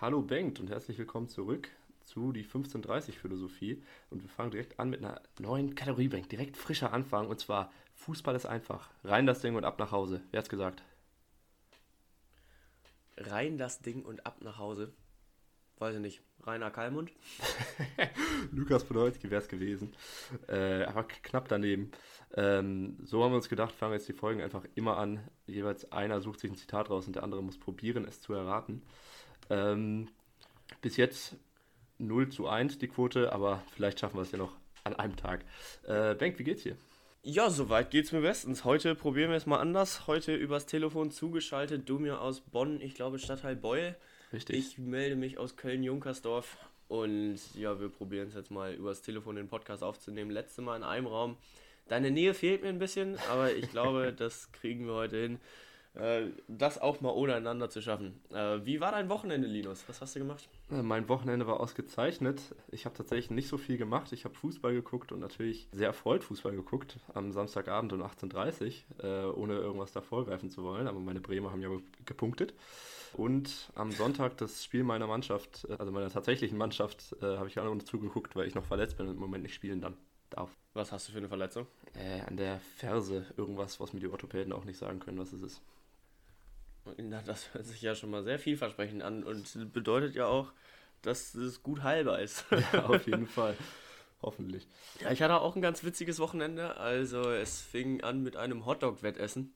Hallo Bengt und herzlich willkommen zurück zu die 1530 Philosophie. Und wir fangen direkt an mit einer neuen Kategorie, Bengt. Direkt frischer Anfang und zwar Fußball ist einfach. Rein das Ding und ab nach Hause. Wer hat's gesagt? Rein das Ding und ab nach Hause. Weiß ich nicht. Rainer Kallmund? Lukas Podolski wäre es gewesen. Äh, aber knapp daneben. Ähm, so haben wir uns gedacht, fangen wir jetzt die Folgen einfach immer an. Jeweils einer sucht sich ein Zitat raus und der andere muss probieren, es zu erraten. Ähm, bis jetzt 0 zu 1 die Quote, aber vielleicht schaffen wir es ja noch an einem Tag. Äh, Benk, wie geht's dir? Ja, soweit geht's mir bestens. Heute probieren wir es mal anders. Heute übers Telefon zugeschaltet. Du mir aus Bonn, ich glaube Stadtteil Beul. Richtig. Ich melde mich aus Köln-Junkersdorf. Und ja, wir probieren es jetzt mal übers Telefon den Podcast aufzunehmen. Letzte Mal in einem Raum. Deine Nähe fehlt mir ein bisschen, aber ich glaube, das kriegen wir heute hin. Äh, das auch mal ohne einander zu schaffen. Äh, wie war dein Wochenende, Linus? Was hast du gemacht? Äh, mein Wochenende war ausgezeichnet. Ich habe tatsächlich nicht so viel gemacht. Ich habe Fußball geguckt und natürlich sehr erfreut Fußball geguckt am Samstagabend um 18.30 Uhr, ohne irgendwas da vorgreifen zu wollen. Aber meine Bremer haben ja gepunktet. Und am Sonntag das Spiel meiner Mannschaft, also meiner tatsächlichen Mannschaft, habe ich auch noch zugeguckt, weil ich noch verletzt bin und im Moment nicht spielen dann darf. Was hast du für eine Verletzung? Äh, an der Ferse. Irgendwas, was mir die Orthopäden auch nicht sagen können, was es ist. Na, das hört sich ja schon mal sehr vielversprechend an und bedeutet ja auch, dass es gut heilbar ist. ja, auf jeden Fall. Hoffentlich. Ja, ich hatte auch ein ganz witziges Wochenende. Also es fing an mit einem Hotdog-Wettessen.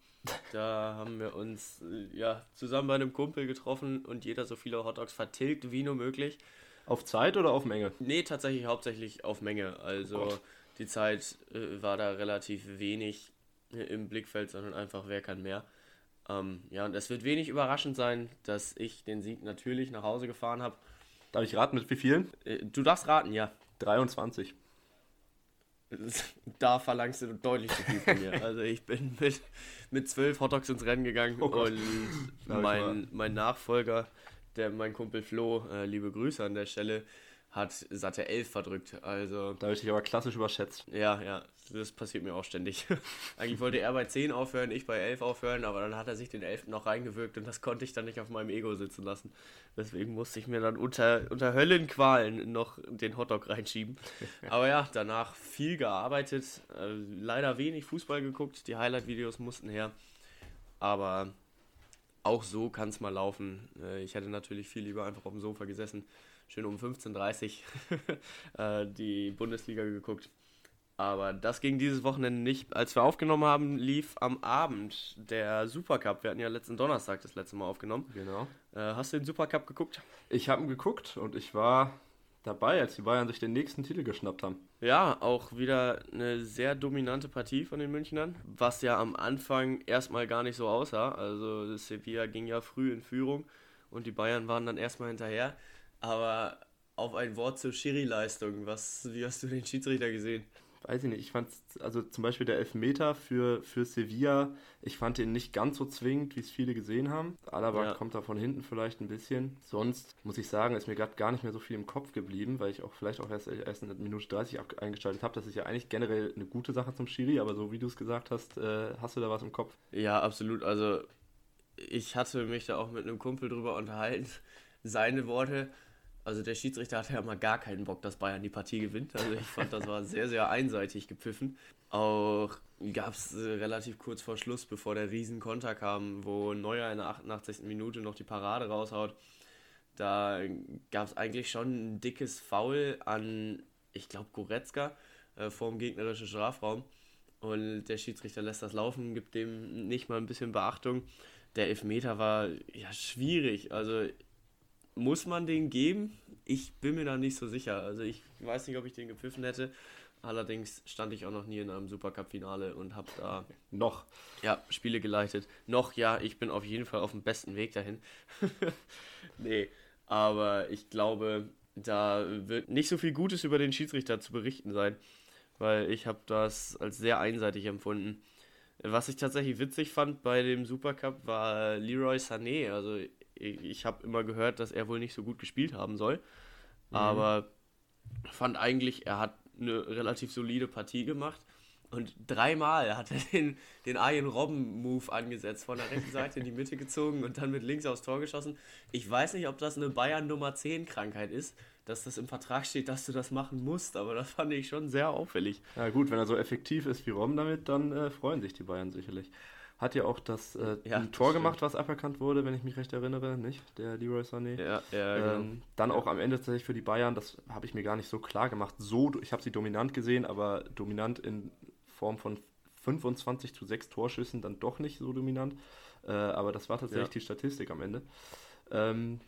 Da haben wir uns ja zusammen bei einem Kumpel getroffen und jeder so viele Hotdogs vertilgt wie nur möglich. Auf Zeit oder auf Menge? Nee, tatsächlich hauptsächlich auf Menge. Also oh die Zeit äh, war da relativ wenig im Blickfeld, sondern einfach wer kann mehr. Ähm, ja, und es wird wenig überraschend sein, dass ich den Sieg natürlich nach Hause gefahren habe. Darf ich raten, mit wie vielen? Äh, du darfst raten, ja. 23. Da verlangst du deutlich zu viel von mir. Also ich bin mit, mit 12 Hotdogs ins Rennen gegangen oh und mein, mein Nachfolger, der mein Kumpel Flo, äh, liebe Grüße an der Stelle, hat satte 11 verdrückt. Also, da habe ich dich aber klassisch überschätzt. Ja, ja, das passiert mir auch ständig. Eigentlich wollte er bei 10 aufhören, ich bei 11 aufhören, aber dann hat er sich den 11. noch reingewirkt und das konnte ich dann nicht auf meinem Ego sitzen lassen. Deswegen musste ich mir dann unter, unter Höllenqualen noch den Hotdog reinschieben. aber ja, danach viel gearbeitet, äh, leider wenig Fußball geguckt, die Highlight-Videos mussten her. Aber auch so kann es mal laufen. Äh, ich hätte natürlich viel lieber einfach auf dem Sofa gesessen schön um 15.30 Uhr äh, die Bundesliga geguckt. Aber das ging dieses Wochenende nicht. Als wir aufgenommen haben, lief am Abend der Supercup. Wir hatten ja letzten Donnerstag das letzte Mal aufgenommen. Genau. Äh, hast du den Supercup geguckt? Ich habe ihn geguckt und ich war dabei, als die Bayern sich den nächsten Titel geschnappt haben. Ja, auch wieder eine sehr dominante Partie von den Münchnern, was ja am Anfang erstmal gar nicht so aussah. Also Sevilla ging ja früh in Führung und die Bayern waren dann erstmal hinterher. Aber auf ein Wort zur Schiri-Leistung, wie hast du den Schiedsrichter gesehen? Weiß ich nicht, ich fand also zum Beispiel der Elfmeter für, für Sevilla, ich fand den nicht ganz so zwingend, wie es viele gesehen haben. Alaba ja. kommt da von hinten vielleicht ein bisschen. Sonst muss ich sagen, ist mir gerade gar nicht mehr so viel im Kopf geblieben, weil ich auch vielleicht auch erst, erst in Minute 30 eingeschaltet habe. Das ist ja eigentlich generell eine gute Sache zum Schiri, aber so wie du es gesagt hast, äh, hast du da was im Kopf? Ja, absolut. Also ich hatte mich da auch mit einem Kumpel drüber unterhalten. Seine Worte, also der Schiedsrichter hatte ja mal gar keinen Bock, dass Bayern die Partie gewinnt. Also ich fand, das war sehr, sehr einseitig gepfiffen. Auch gab es äh, relativ kurz vor Schluss, bevor der Riesenkonter kam, wo Neuer in der 88. Minute noch die Parade raushaut. Da gab es eigentlich schon ein dickes Foul an, ich glaube, Goretzka äh, vor gegnerischen Strafraum. Und der Schiedsrichter lässt das laufen, gibt dem nicht mal ein bisschen Beachtung. Der Elfmeter war ja schwierig. Also muss man den geben? Ich bin mir da nicht so sicher. Also ich weiß nicht, ob ich den gepfiffen hätte. Allerdings stand ich auch noch nie in einem Supercup-Finale und habe da noch ja, Spiele geleitet. Noch, ja, ich bin auf jeden Fall auf dem besten Weg dahin. nee, aber ich glaube, da wird nicht so viel Gutes über den Schiedsrichter zu berichten sein, weil ich habe das als sehr einseitig empfunden. Was ich tatsächlich witzig fand bei dem Supercup war Leroy Sané. Also ich habe immer gehört, dass er wohl nicht so gut gespielt haben soll. Mhm. Aber fand eigentlich, er hat eine relativ solide Partie gemacht. Und dreimal hat er den, den Arjen Robben-Move angesetzt, von der rechten Seite in die Mitte gezogen und dann mit links aufs Tor geschossen. Ich weiß nicht, ob das eine Bayern Nummer 10 Krankheit ist, dass das im Vertrag steht, dass du das machen musst, aber das fand ich schon sehr auffällig. Ja gut, wenn er so effektiv ist wie Robben damit, dann äh, freuen sich die Bayern sicherlich. Hat ja auch das äh, Ja, Tor das gemacht, was aberkannt wurde, wenn ich mich recht erinnere, nicht? Der Leroy Sané. Ja, ja, genau. Ähm, dann auch am Ende tatsächlich für die Bayern, das habe ich mir gar nicht so klar gemacht. So, ich habe sie dominant gesehen, aber dominant in Form von 25 zu 6 Torschüssen dann doch nicht so dominant. Äh, aber das war tatsächlich Ja. die Statistik am Ende. Ähm,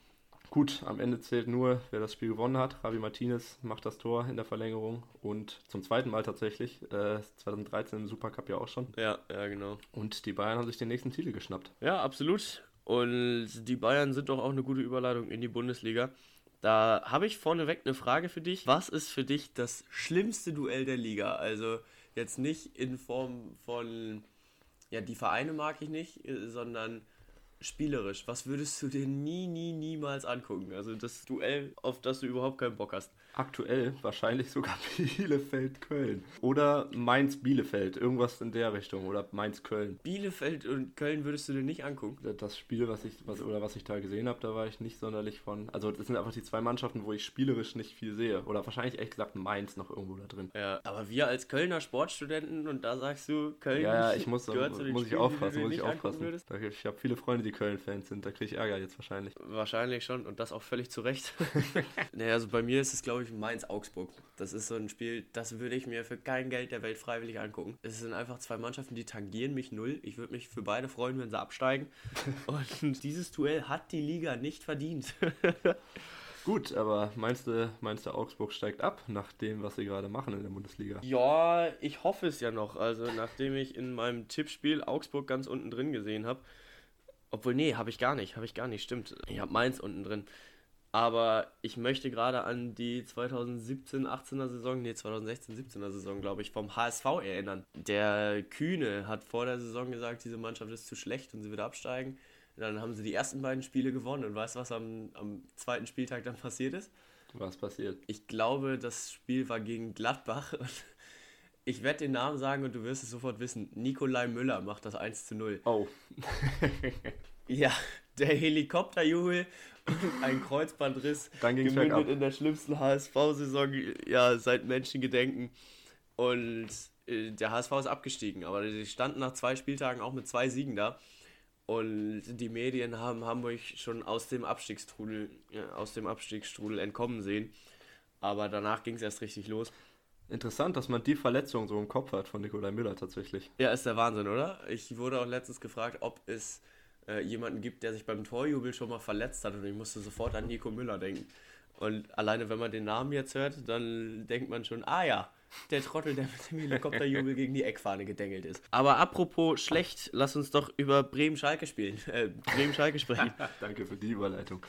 gut, am Ende zählt nur, wer das Spiel gewonnen hat. Javi Martinez macht das Tor in der Verlängerung und zum zweiten Mal tatsächlich. Äh, 2013 im Supercup ja auch schon. Ja, ja, genau. Und die Bayern haben sich den nächsten Titel geschnappt. Ja, absolut. Und die Bayern sind doch auch eine gute Überleitung in die Bundesliga. Da habe ich vorneweg eine Frage für dich. Was ist für dich das schlimmste Duell der Liga? Also jetzt nicht in Form von, ja, die Vereine mag ich nicht, äh, sondern spielerisch. Was würdest du dir nie, nie, niemals angucken? Also das Duell, auf das du überhaupt keinen Bock hast. Aktuell wahrscheinlich sogar Bielefeld-Köln. Oder Mainz-Bielefeld. Irgendwas in der Richtung. Oder Mainz-Köln. Bielefeld und Köln würdest du dir nicht angucken? Das Spiel, was ich, was, oder was ich da gesehen habe, da war ich nicht sonderlich von. Also, das sind einfach die zwei Mannschaften, wo ich spielerisch nicht viel sehe. Oder wahrscheinlich ehrlich gesagt Mainz noch irgendwo da drin. Ja, aber wir als Kölner Sportstudenten und da sagst du, Köln Ja, ja, ich muss, gehört zu den muss ich Spielen, du aufpassen, muss ich aufpassen. Ich habe viele Freunde, die Köln-Fans sind. Da kriege ich Ärger jetzt wahrscheinlich. Wahrscheinlich schon und das auch völlig zu Recht. naja, also bei mir ist es, glaube ich, Mainz-Augsburg. Das ist so ein Spiel, das würde ich mir für kein Geld der Welt freiwillig angucken. Es sind einfach zwei Mannschaften, die tangieren mich null. Ich würde mich für beide freuen, wenn sie absteigen. Und dieses Duell hat die Liga nicht verdient. Gut, aber meinst du, meinst du, Augsburg steigt ab, nach dem, was sie gerade machen in der Bundesliga? Ja, ich hoffe es ja noch. Also, nachdem ich in meinem Tippspiel Augsburg ganz unten drin gesehen habe. Obwohl, nee, habe ich gar nicht. Habe ich gar nicht, stimmt. Ich habe Mainz unten drin. Aber ich möchte gerade an die 2017-18er Saison, nee, 2016-17er Saison, glaube ich, vom HSV erinnern. Der Kühne hat vor der Saison gesagt, diese Mannschaft ist zu schlecht und sie wird absteigen. Und dann haben sie die ersten beiden Spiele gewonnen. Und weißt du, was am, am zweiten Spieltag dann passiert ist? Was passiert? Ich glaube, das Spiel war gegen Gladbach. Ich werde den Namen sagen und du wirst es sofort wissen. Nikolai Müller macht das 1 zu 0. Oh. Ja, der Helikopterjubel ein Kreuzbandriss Dann ging's gemündet in der schlimmsten HSV-Saison ja, seit Menschengedenken. Und äh, der HSV ist abgestiegen, aber sie standen nach zwei Spieltagen auch mit zwei Siegen da. Und die Medien haben Hamburg schon aus dem Abstiegstrudel, ja, aus dem Abstiegsstrudel entkommen sehen. Aber danach ging es erst richtig los. Interessant, dass man die Verletzung so im Kopf hat von Nikolai Müller tatsächlich. Ja, ist der Wahnsinn, oder? Ich wurde auch letztens gefragt, ob es äh, jemanden gibt, der sich beim Torjubel schon mal verletzt hat. Und ich musste sofort an Nico Müller denken. Und alleine, wenn man den Namen jetzt hört, dann denkt man schon, ah ja, der Trottel, der mit dem Helikopterjubel gegen die Eckfahne gedengelt ist. Aber apropos schlecht, lass uns doch über Bremen-Schalke spielen. Äh, Bremen-Schalke sprechen. Danke für die Überleitung.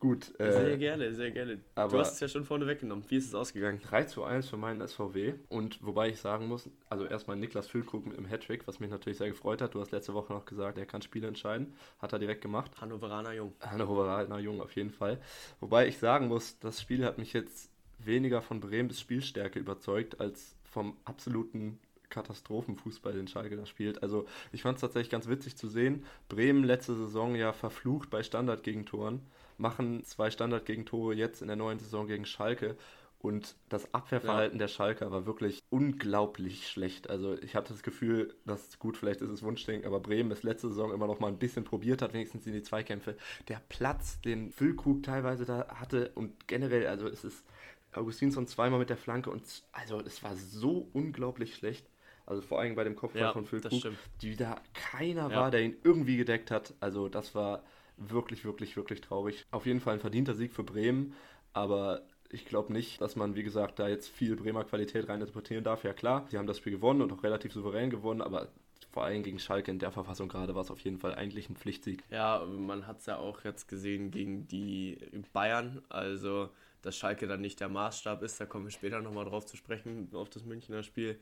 Gut, Sehr äh, gerne, sehr gerne. du hast es ja schon vorne weggenommen. Wie ist es ausgegangen? 3 zu 1 für meinen SVW. Und wobei ich sagen muss, also erstmal Niklas Füllkrug mit dem Hattrick, was mich natürlich sehr gefreut hat. Du hast letzte Woche noch gesagt, er kann Spiele entscheiden. Hat er direkt gemacht. Hannoveraner Jung. Hannoveraner Jung auf jeden Fall. Wobei ich sagen muss, das Spiel hat mich jetzt weniger von Bremens Spielstärke überzeugt, als vom absoluten Katastrophenfußball, den Schalke da spielt. Also ich fand es tatsächlich ganz witzig zu sehen. Bremen letzte Saison ja verflucht bei Standardgegentoren, machen zwei Standardgegentore jetzt in der neuen Saison gegen Schalke. Und das Abwehrverhalten der Schalker war wirklich unglaublich schlecht. Also ich hatte das Gefühl, dass gut, vielleicht ist es Wunschdenken, aber Bremen es letzte Saison immer noch mal ein bisschen probiert hat, wenigstens in die Zweikämpfe. Der Platz, den Füllkrug teilweise da hatte und generell, also es ist Augustinsson zweimal mit der Flanke und also es war so unglaublich schlecht. Also vor allem bei dem Kopfball Ja, von Füllkrug, die da keiner Ja. war, der ihn irgendwie gedeckt hat. Also das war wirklich, wirklich, wirklich traurig. Auf jeden Fall ein verdienter Sieg für Bremen, aber ich glaube nicht, dass man, wie gesagt, da jetzt viel Bremer Qualität rein interpretieren darf. Ja klar, sie haben das Spiel gewonnen und auch relativ souverän gewonnen, aber vor allem gegen Schalke in der Verfassung gerade war es auf jeden Fall eigentlich ein Pflichtsieg. Ja, man hat es ja auch jetzt gesehen gegen die Bayern. Also, dass Schalke dann nicht der Maßstab ist, da kommen wir später nochmal drauf zu sprechen, auf das Münchner Spiel.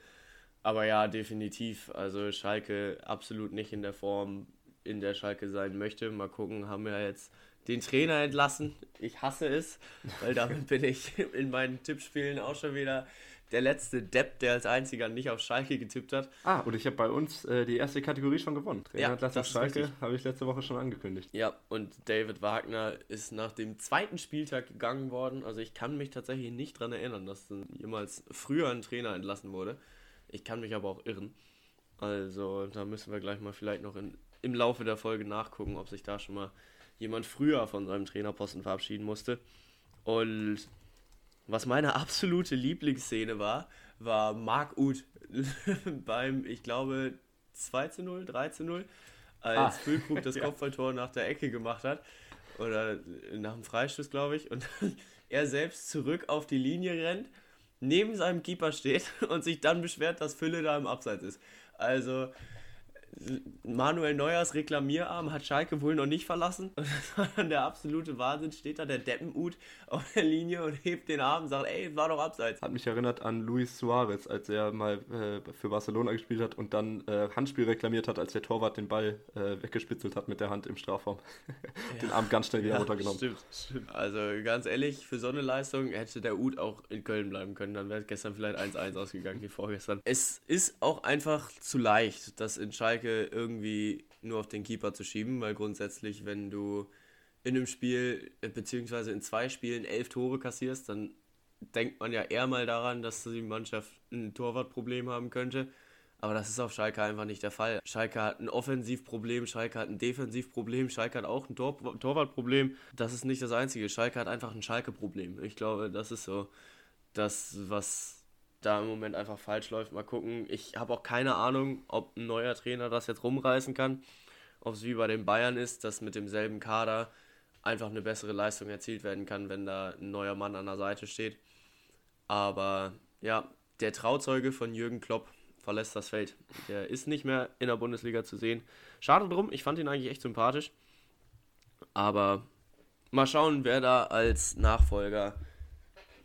Aber ja, definitiv. Also, Schalke absolut nicht in der Form, in der Schalke sein möchte. Mal gucken, haben wir jetzt den Trainer entlassen. Ich hasse es, weil damit bin ich in meinen Tippspielen auch schon wieder der letzte Depp, der als einziger nicht auf Schalke getippt hat. Ah, und ich habe bei uns äh, die erste Kategorie schon gewonnen. Trainerentlassung ja, Schalke habe ich letzte Woche schon angekündigt. Ja, und David Wagner ist nach dem zweiten Spieltag gegangen worden. Also ich kann mich tatsächlich nicht daran erinnern, dass jemals früher ein Trainer entlassen wurde. Ich kann mich aber auch irren. Also da müssen wir gleich mal vielleicht noch in, im Laufe der Folge nachgucken, ob sich da schon mal jemand früher von seinem Trainerposten verabschieden musste. Und was meine absolute Lieblingsszene war, war Marc Uth beim, ich glaube, 2 zu 0, 3 zu 0, als ah. Füllkrug das Kopfballtor nach der Ecke gemacht hat. Oder nach dem Freistoß, glaube ich. Und er selbst zurück auf die Linie rennt, neben seinem Keeper steht und sich dann beschwert, dass Fülle da im Abseits ist. Also, Manuel Neuers Reklamierarm hat Schalke wohl noch nicht verlassen. Der absolute Wahnsinn. Steht da der Deppenut auf der Linie und hebt den Arm und sagt, ey, war doch abseits. Hat mich erinnert an Luis Suarez, als er mal äh, für Barcelona gespielt hat und dann äh, Handspiel reklamiert hat, als der Torwart den Ball äh, weggespitzelt hat mit der Hand im Strafraum. den Arm ganz schnell wieder ja, runtergenommen. Stimmt, stimmt. Also ganz ehrlich, für so eine Leistung hätte der Ut auch in Köln bleiben können. Dann wäre gestern vielleicht 1-1 ausgegangen wie vorgestern. Es ist auch einfach zu leicht, dass in Schalke Schalke irgendwie nur auf den Keeper zu schieben, weil grundsätzlich, wenn du in einem Spiel, äh, beziehungsweise in zwei Spielen elf Tore kassierst, dann denkt man ja eher mal daran, dass die Mannschaft ein Torwartproblem haben könnte. Aber das ist auf Schalke einfach nicht der Fall. Schalke hat ein Offensivproblem, Schalke hat ein Defensivproblem, Schalke hat auch ein Tor Torwartproblem. Das ist nicht das Einzige. Schalke hat einfach ein Schalke-Problem. Ich glaube, das ist so das, was da im Moment einfach falsch läuft. Mal gucken. Ich habe auch keine Ahnung, ob ein neuer Trainer das jetzt rumreißen kann. Ob es wie bei den Bayern ist, dass mit demselben Kader einfach eine bessere Leistung erzielt werden kann, wenn da ein neuer Mann an der Seite steht. Aber ja, der Trauzeuge von Jürgen Klopp verlässt das Feld. Der ist nicht mehr in der Bundesliga zu sehen. Schade drum, ich fand ihn eigentlich echt sympathisch. Aber mal schauen, wer da als Nachfolger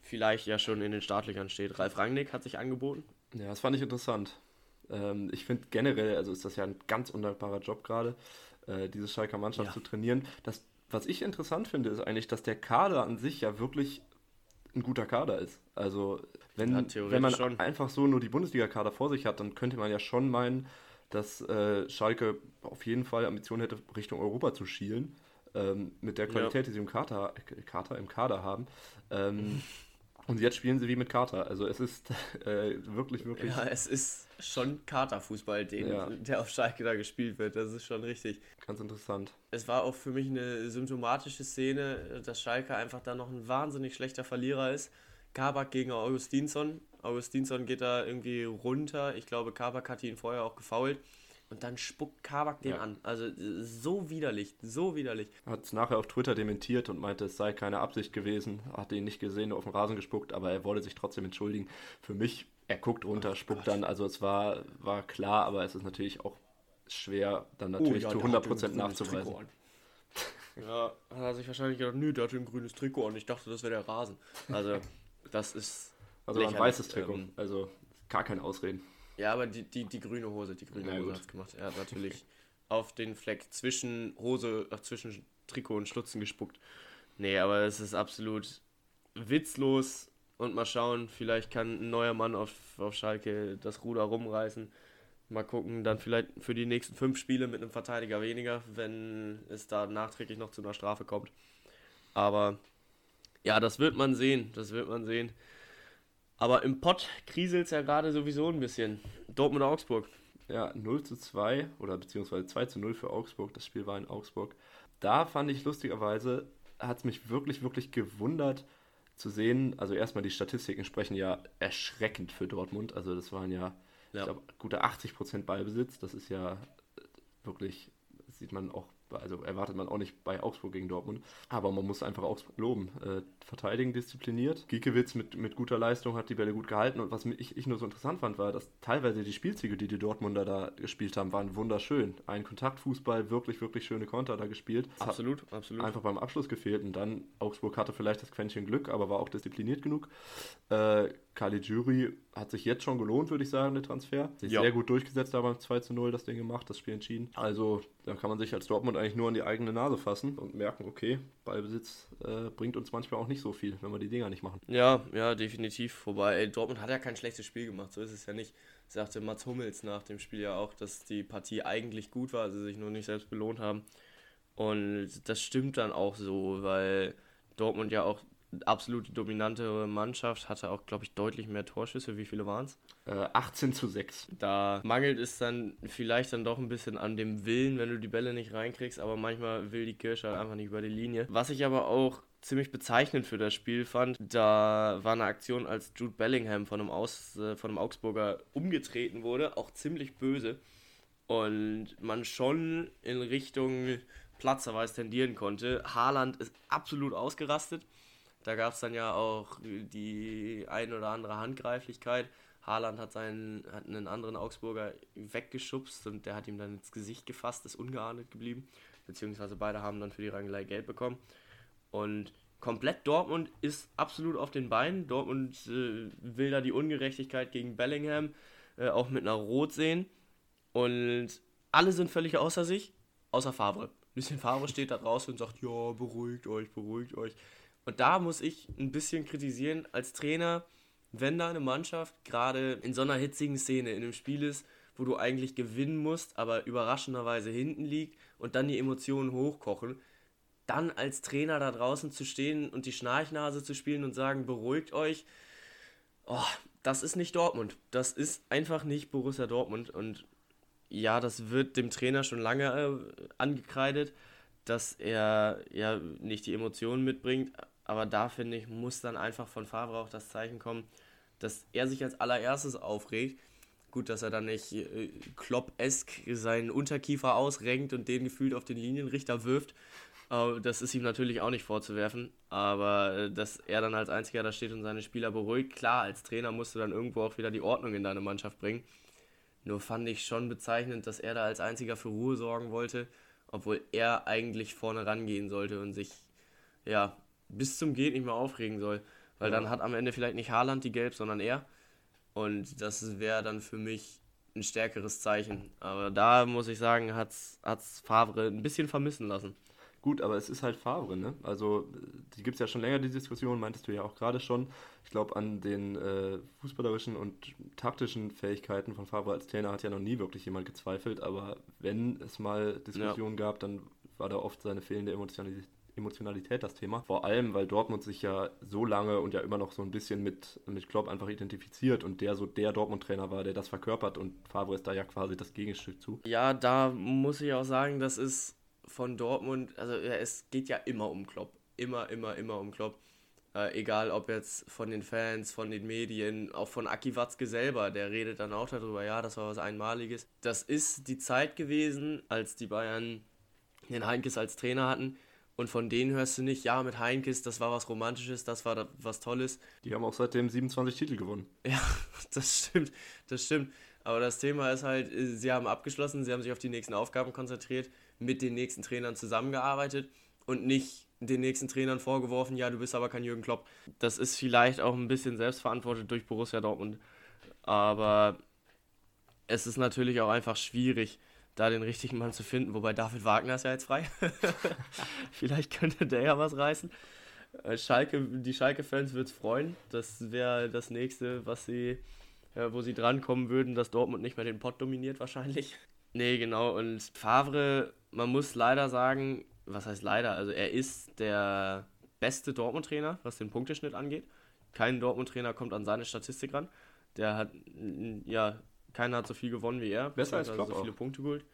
vielleicht ja schon in den Startlöchern steht. Ralf Rangnick hat sich angeboten. Ja, das fand ich interessant. Ähm, ich finde generell, also ist das ja ein ganz undankbarer Job gerade, äh, diese Schalker Mannschaft ja. zu trainieren. Das, was ich interessant finde, ist eigentlich, dass der Kader an sich ja wirklich ein guter Kader ist. Also wenn, ja, wenn man schon. einfach so nur die Bundesliga-Kader vor sich hat, dann könnte man ja schon meinen, dass äh, Schalke auf jeden Fall Ambitionen hätte, Richtung Europa zu schielen. Ähm, mit der Qualität, ja. die sie im Kader, Kader, im Kader haben. Ähm, Und jetzt spielen sie wie mit Kater. Also es ist äh, wirklich, wirklich. Ja, es ist schon Katerfußball, den, ja. der auf Schalke da gespielt wird. Das ist schon richtig. Ganz interessant. Es war auch für mich eine symptomatische Szene, dass Schalke einfach da noch ein wahnsinnig schlechter Verlierer ist. Kabak gegen Augustinsson. Augustinsson geht da irgendwie runter. Ich glaube, Kabak hat ihn vorher auch gefault. Und dann spuckt Kabak den ja. an. Also so widerlich, so widerlich. Hat es nachher auf Twitter dementiert und meinte, es sei keine Absicht gewesen. Hat ihn nicht gesehen, nur auf dem Rasen gespuckt, aber er wollte sich trotzdem entschuldigen. Für mich, er guckt runter, spuckt Gott. dann. Also es war, war klar, aber es ist natürlich auch schwer, dann oh natürlich oh, ja, zu 100% nachzuweisen. Ja, hat er sich wahrscheinlich gedacht, nö, der hat ein grünes Trikot und ich dachte, das wäre der Rasen. Also, das ist. Also ein weißes Trikot, ähm, also gar kein Ausreden. Ja, aber die, die, die grüne Hose, die grüne ja, Hose hat es gemacht. Er hat natürlich auf den Fleck zwischen Hose, ach, zwischen Trikot und Schlutzen gespuckt. Nee, aber es ist absolut witzlos. Und mal schauen, vielleicht kann ein neuer Mann auf, auf Schalke das Ruder rumreißen. Mal gucken, dann vielleicht für die nächsten fünf Spiele mit einem Verteidiger weniger, wenn es da nachträglich noch zu einer Strafe kommt. Aber ja, das wird man sehen. Das wird man sehen. Aber im Pott kriselt es ja gerade sowieso ein bisschen. Dortmund-Augsburg. Ja, 0 zu 2 oder beziehungsweise 2 zu 0 für Augsburg. Das Spiel war in Augsburg. Da fand ich lustigerweise, hat es mich wirklich, wirklich gewundert zu sehen. Also erstmal die Statistiken sprechen ja erschreckend für Dortmund. Also das waren ja, ja. ich glaube, gute 80% Ballbesitz. Das ist ja wirklich, sieht man auch also erwartet man auch nicht bei Augsburg gegen Dortmund. Aber man muss einfach Augsburg loben. Äh, verteidigen diszipliniert. Giekewitz mit, mit guter Leistung hat die Bälle gut gehalten. Und was ich, ich nur so interessant fand, war, dass teilweise die Spielzüge, die die Dortmunder da gespielt haben, waren wunderschön. Ein Kontaktfußball, wirklich, wirklich schöne Konter da gespielt. Das absolut, absolut. Einfach beim Abschluss gefehlt. Und dann Augsburg hatte vielleicht das Quäntchen Glück, aber war auch diszipliniert genug. Äh, Kali Jury hat sich jetzt schon gelohnt, würde ich sagen, der Transfer. Sich ja. sehr gut durchgesetzt, da beim 2 zu 0 das Ding gemacht, das Spiel entschieden. Also da kann man sich als Dortmund eigentlich nur an die eigene Nase fassen und merken, okay, Ballbesitz äh, bringt uns manchmal auch nicht so viel, wenn wir die Dinger nicht machen. Ja, ja, definitiv. Wobei, ey, Dortmund hat ja kein schlechtes Spiel gemacht, so ist es ja nicht. Sagte Mats Hummels nach dem Spiel ja auch, dass die Partie eigentlich gut war, sie sich nur nicht selbst belohnt haben. Und das stimmt dann auch so, weil Dortmund ja auch absolut dominante Mannschaft, hatte auch, glaube ich, deutlich mehr Torschüsse. Wie viele waren es? Äh, 18 zu 6. Da mangelt es dann vielleicht dann doch ein bisschen an dem Willen, wenn du die Bälle nicht reinkriegst, aber manchmal will die Kirsche halt einfach nicht über die Linie. Was ich aber auch ziemlich bezeichnend für das Spiel fand, da war eine Aktion, als Jude Bellingham von einem, Aus, äh, von einem Augsburger umgetreten wurde, auch ziemlich böse. Und man schon in Richtung Platzerweis tendieren konnte. Haaland ist absolut ausgerastet da gab es dann ja auch die ein oder andere Handgreiflichkeit. Haaland hat, seinen, hat einen anderen Augsburger weggeschubst und der hat ihm dann ins Gesicht gefasst, ist ungeahndet geblieben. Beziehungsweise beide haben dann für die Rangelei Geld bekommen. Und komplett Dortmund ist absolut auf den Beinen. Dortmund äh, will da die Ungerechtigkeit gegen Bellingham äh, auch mit einer Rot sehen. Und alle sind völlig außer sich, außer Favre. Lucien Favre steht da draußen und sagt, ja, beruhigt euch, beruhigt euch. Und da muss ich ein bisschen kritisieren als Trainer, wenn da eine Mannschaft gerade in so einer hitzigen Szene in einem Spiel ist, wo du eigentlich gewinnen musst, aber überraschenderweise hinten liegt und dann die Emotionen hochkochen, dann als Trainer da draußen zu stehen und die Schnarchnase zu spielen und sagen, beruhigt euch, oh, das ist nicht Dortmund. Das ist einfach nicht Borussia Dortmund. Und ja, das wird dem Trainer schon lange äh, angekreidet, dass er ja nicht die Emotionen mitbringt. Aber da finde ich, muss dann einfach von Favre auch das Zeichen kommen, dass er sich als allererstes aufregt. Gut, dass er dann nicht äh, Klopp-esk seinen Unterkiefer ausrenkt und den gefühlt auf den Linienrichter wirft. Äh, das ist ihm natürlich auch nicht vorzuwerfen. Aber äh, dass er dann als Einziger da steht und seine Spieler beruhigt, klar, als Trainer musst du dann irgendwo auch wieder die Ordnung in deine Mannschaft bringen. Nur fand ich schon bezeichnend, dass er da als Einziger für Ruhe sorgen wollte, obwohl er eigentlich vorne rangehen sollte und sich ja bis zum Geht nicht mehr aufregen soll. Weil ja. dann hat am Ende vielleicht nicht Haaland die Gelb, sondern er. Und das wäre dann für mich ein stärkeres Zeichen. Aber da muss ich sagen, hat es Favre ein bisschen vermissen lassen. Gut, aber es ist halt Favre, ne? Also, die gibt es ja schon länger, die Diskussion, meintest du ja auch gerade schon. Ich glaube, an den äh, fußballerischen und taktischen Fähigkeiten von Favre als Trainer hat ja noch nie wirklich jemand gezweifelt, aber wenn es mal Diskussionen ja. gab, dann war da oft seine fehlende Emotionalität Emotionalität das Thema. Vor allem, weil Dortmund sich ja so lange und ja immer noch so ein bisschen mit, mit Klopp einfach identifiziert und der so der Dortmund-Trainer war, der das verkörpert und Favre ist da ja quasi das Gegenstück zu. Ja, da muss ich auch sagen, das ist von Dortmund, also ja, es geht ja immer um Klopp. Immer, immer, immer um Klopp. Äh, egal ob jetzt von den Fans, von den Medien, auch von Aki Watzke selber, der redet dann auch darüber, ja, das war was Einmaliges. Das ist die Zeit gewesen, als die Bayern den Heinkes als Trainer hatten und von denen hörst du nicht, ja, mit Heinkes, das war was Romantisches, das war was Tolles. Die haben auch seitdem 27 Titel gewonnen. Ja, das stimmt, das stimmt. Aber das Thema ist halt, äh, sie haben abgeschlossen, sie haben sich auf die nächsten Aufgaben konzentriert, mit den nächsten Trainern zusammengearbeitet und nicht den nächsten Trainern vorgeworfen, ja, du bist aber kein Jürgen Klopp. Das ist vielleicht auch ein bisschen selbstverantwortet durch Borussia Dortmund. Aber es ist natürlich auch einfach schwierig, da den richtigen Mann zu finden. Wobei David Wagner ist ja jetzt frei. Vielleicht könnte der ja was reißen. Äh, Schalke, die Schalke-Fans wird es freuen. Das wäre das nächste, was sie, ja, wo sie drankommen würden, dass Dortmund nicht mehr den Pott dominiert wahrscheinlich. Nee, genau. Und Favre, man muss leider sagen, was heißt leider? Also er ist der beste Dortmund-Trainer, was den Punkteschnitt angeht. Kein Dortmund-Trainer kommt an seine Statistik ran. Der hat ja keiner hat so viel gewonnen wie er. Besser als Klopp so viele auch. Punkte geholt.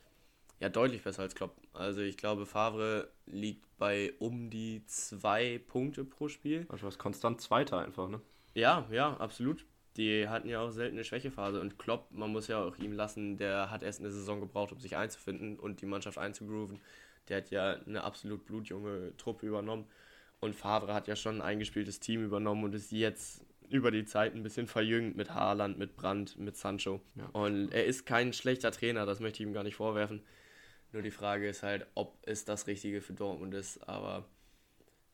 Ja, deutlich besser als Klopp. Also ich glaube, Favre liegt bei um die zwei Punkte pro Spiel. Also was konstant Zweiter einfach, ne? Ja, ja, absolut. Die hatten ja auch selten eine Schwächephase. Und Klopp, man muss ja auch ihm lassen, der hat erst eine Saison gebraucht, um sich einzufinden und die Mannschaft einzugrooven. Der hat ja eine absolut blutjunge Truppe übernommen. Und Favre hat ja schon ein eingespieltes Team übernommen und ist jetzt über die Zeit ein bisschen verjüngt mit Haaland, mit Brandt, mit Sancho. Ja. Und er ist kein schlechter Trainer, das möchte ich ihm gar nicht vorwerfen. Nur die Frage ist halt, ob es das Richtige für Dortmund ist. Aber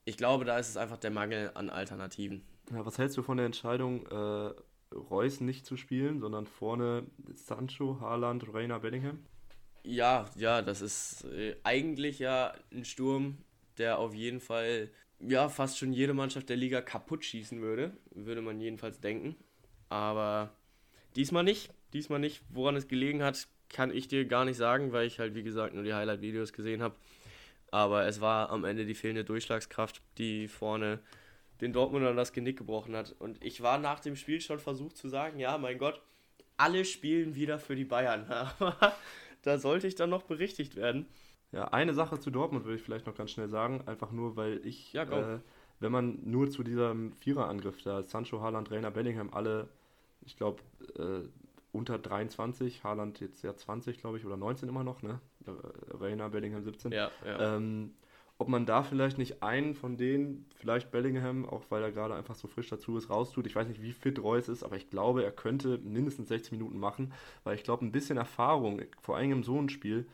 ich glaube, da ist es einfach der Mangel an Alternativen. Ja, was hältst du von der Entscheidung, äh, Reus nicht zu spielen, sondern vorne Sancho, Haaland, Reina, Bellingham? Ja, ja, das ist äh, eigentlich ja ein Sturm, der auf jeden Fall ja fast schon jede Mannschaft der Liga kaputt schießen würde, würde man jedenfalls denken. Aber diesmal nicht, diesmal nicht. Woran es gelegen hat, kann ich dir gar nicht sagen, weil ich halt wie gesagt nur die Highlight-Videos gesehen habe. Aber es war am Ende die fehlende Durchschlagskraft, die vorne den Dortmundern das Genick gebrochen hat. Und ich war nach dem Spiel schon versucht zu sagen, ja, mein Gott, alle spielen wieder für die Bayern. Aber da sollte ich dann noch berichtigt werden. Ja, eine Sache zu Dortmund würde ich vielleicht noch ganz schnell sagen, einfach nur, weil ich, ja, äh, wenn man nur zu diesem Viererangriff, da Sancho, Haaland, Rainer, Bellingham, alle, ich glaube, äh, unter 23, Haaland jetzt ja 20, glaube ich, oder 19 immer noch, ne? Äh, Rainer, Bellingham 17. Ja, ja. Ähm, ob man da vielleicht nicht einen von denen, vielleicht Bellingham, auch weil er gerade einfach so frisch dazu ist, raustut. Ich weiß nicht, wie fit Reus ist, aber ich glaube, er könnte mindestens 60 Minuten machen, weil ich glaube, ein bisschen Erfahrung, vor allem im so einem Spiel,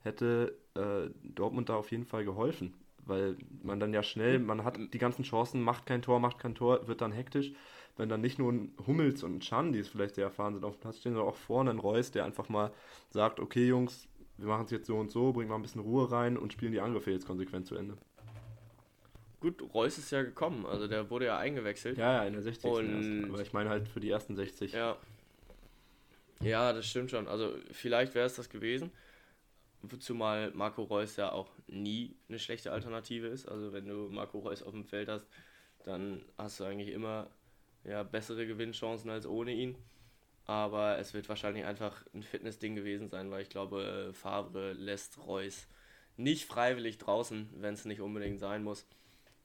hätte äh, Dortmund da auf jeden Fall geholfen. Weil man dann ja schnell, man hat die ganzen Chancen, macht kein Tor, macht kein Tor, wird dann hektisch. Wenn dann nicht nur ein Hummels und ein Chan, die es vielleicht sehr erfahren sind, auf dem Platz stehen, sondern auch vorne ein Reus, der einfach mal sagt, okay Jungs, wir machen es jetzt so und so, bringen mal ein bisschen Ruhe rein und spielen die Angriffe jetzt konsequent zu Ende. Gut, Reus ist ja gekommen, also der wurde ja eingewechselt. Ja, ja, in der 60. Und aber ich meine halt für die ersten 60. Ja. Ja, das stimmt schon. Also vielleicht wäre es das gewesen. Zumal Marco Reus ja auch nie eine schlechte Alternative ist. Also wenn du Marco Reus auf dem Feld hast, dann hast du eigentlich immer ja, bessere Gewinnchancen als ohne ihn. Aber es wird wahrscheinlich einfach ein Fitnessding gewesen sein, weil ich glaube, Favre lässt Reus nicht freiwillig draußen, wenn es nicht unbedingt sein muss.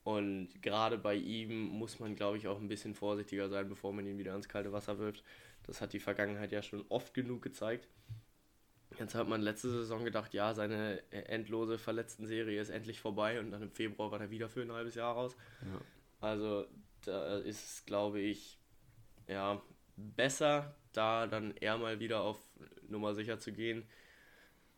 Und gerade bei ihm muss man, glaube ich, auch ein bisschen vorsichtiger sein, bevor man ihn wieder ins kalte Wasser wirft. Das hat die Vergangenheit ja schon oft genug gezeigt. Jetzt hat man letzte Saison gedacht, ja, seine endlose Verletzten-Serie ist endlich vorbei und dann im Februar war er wieder für ein halbes Jahr raus. Ja. Also da ist es, glaube ich, ja, besser, da dann eher mal wieder auf Nummer sicher zu gehen.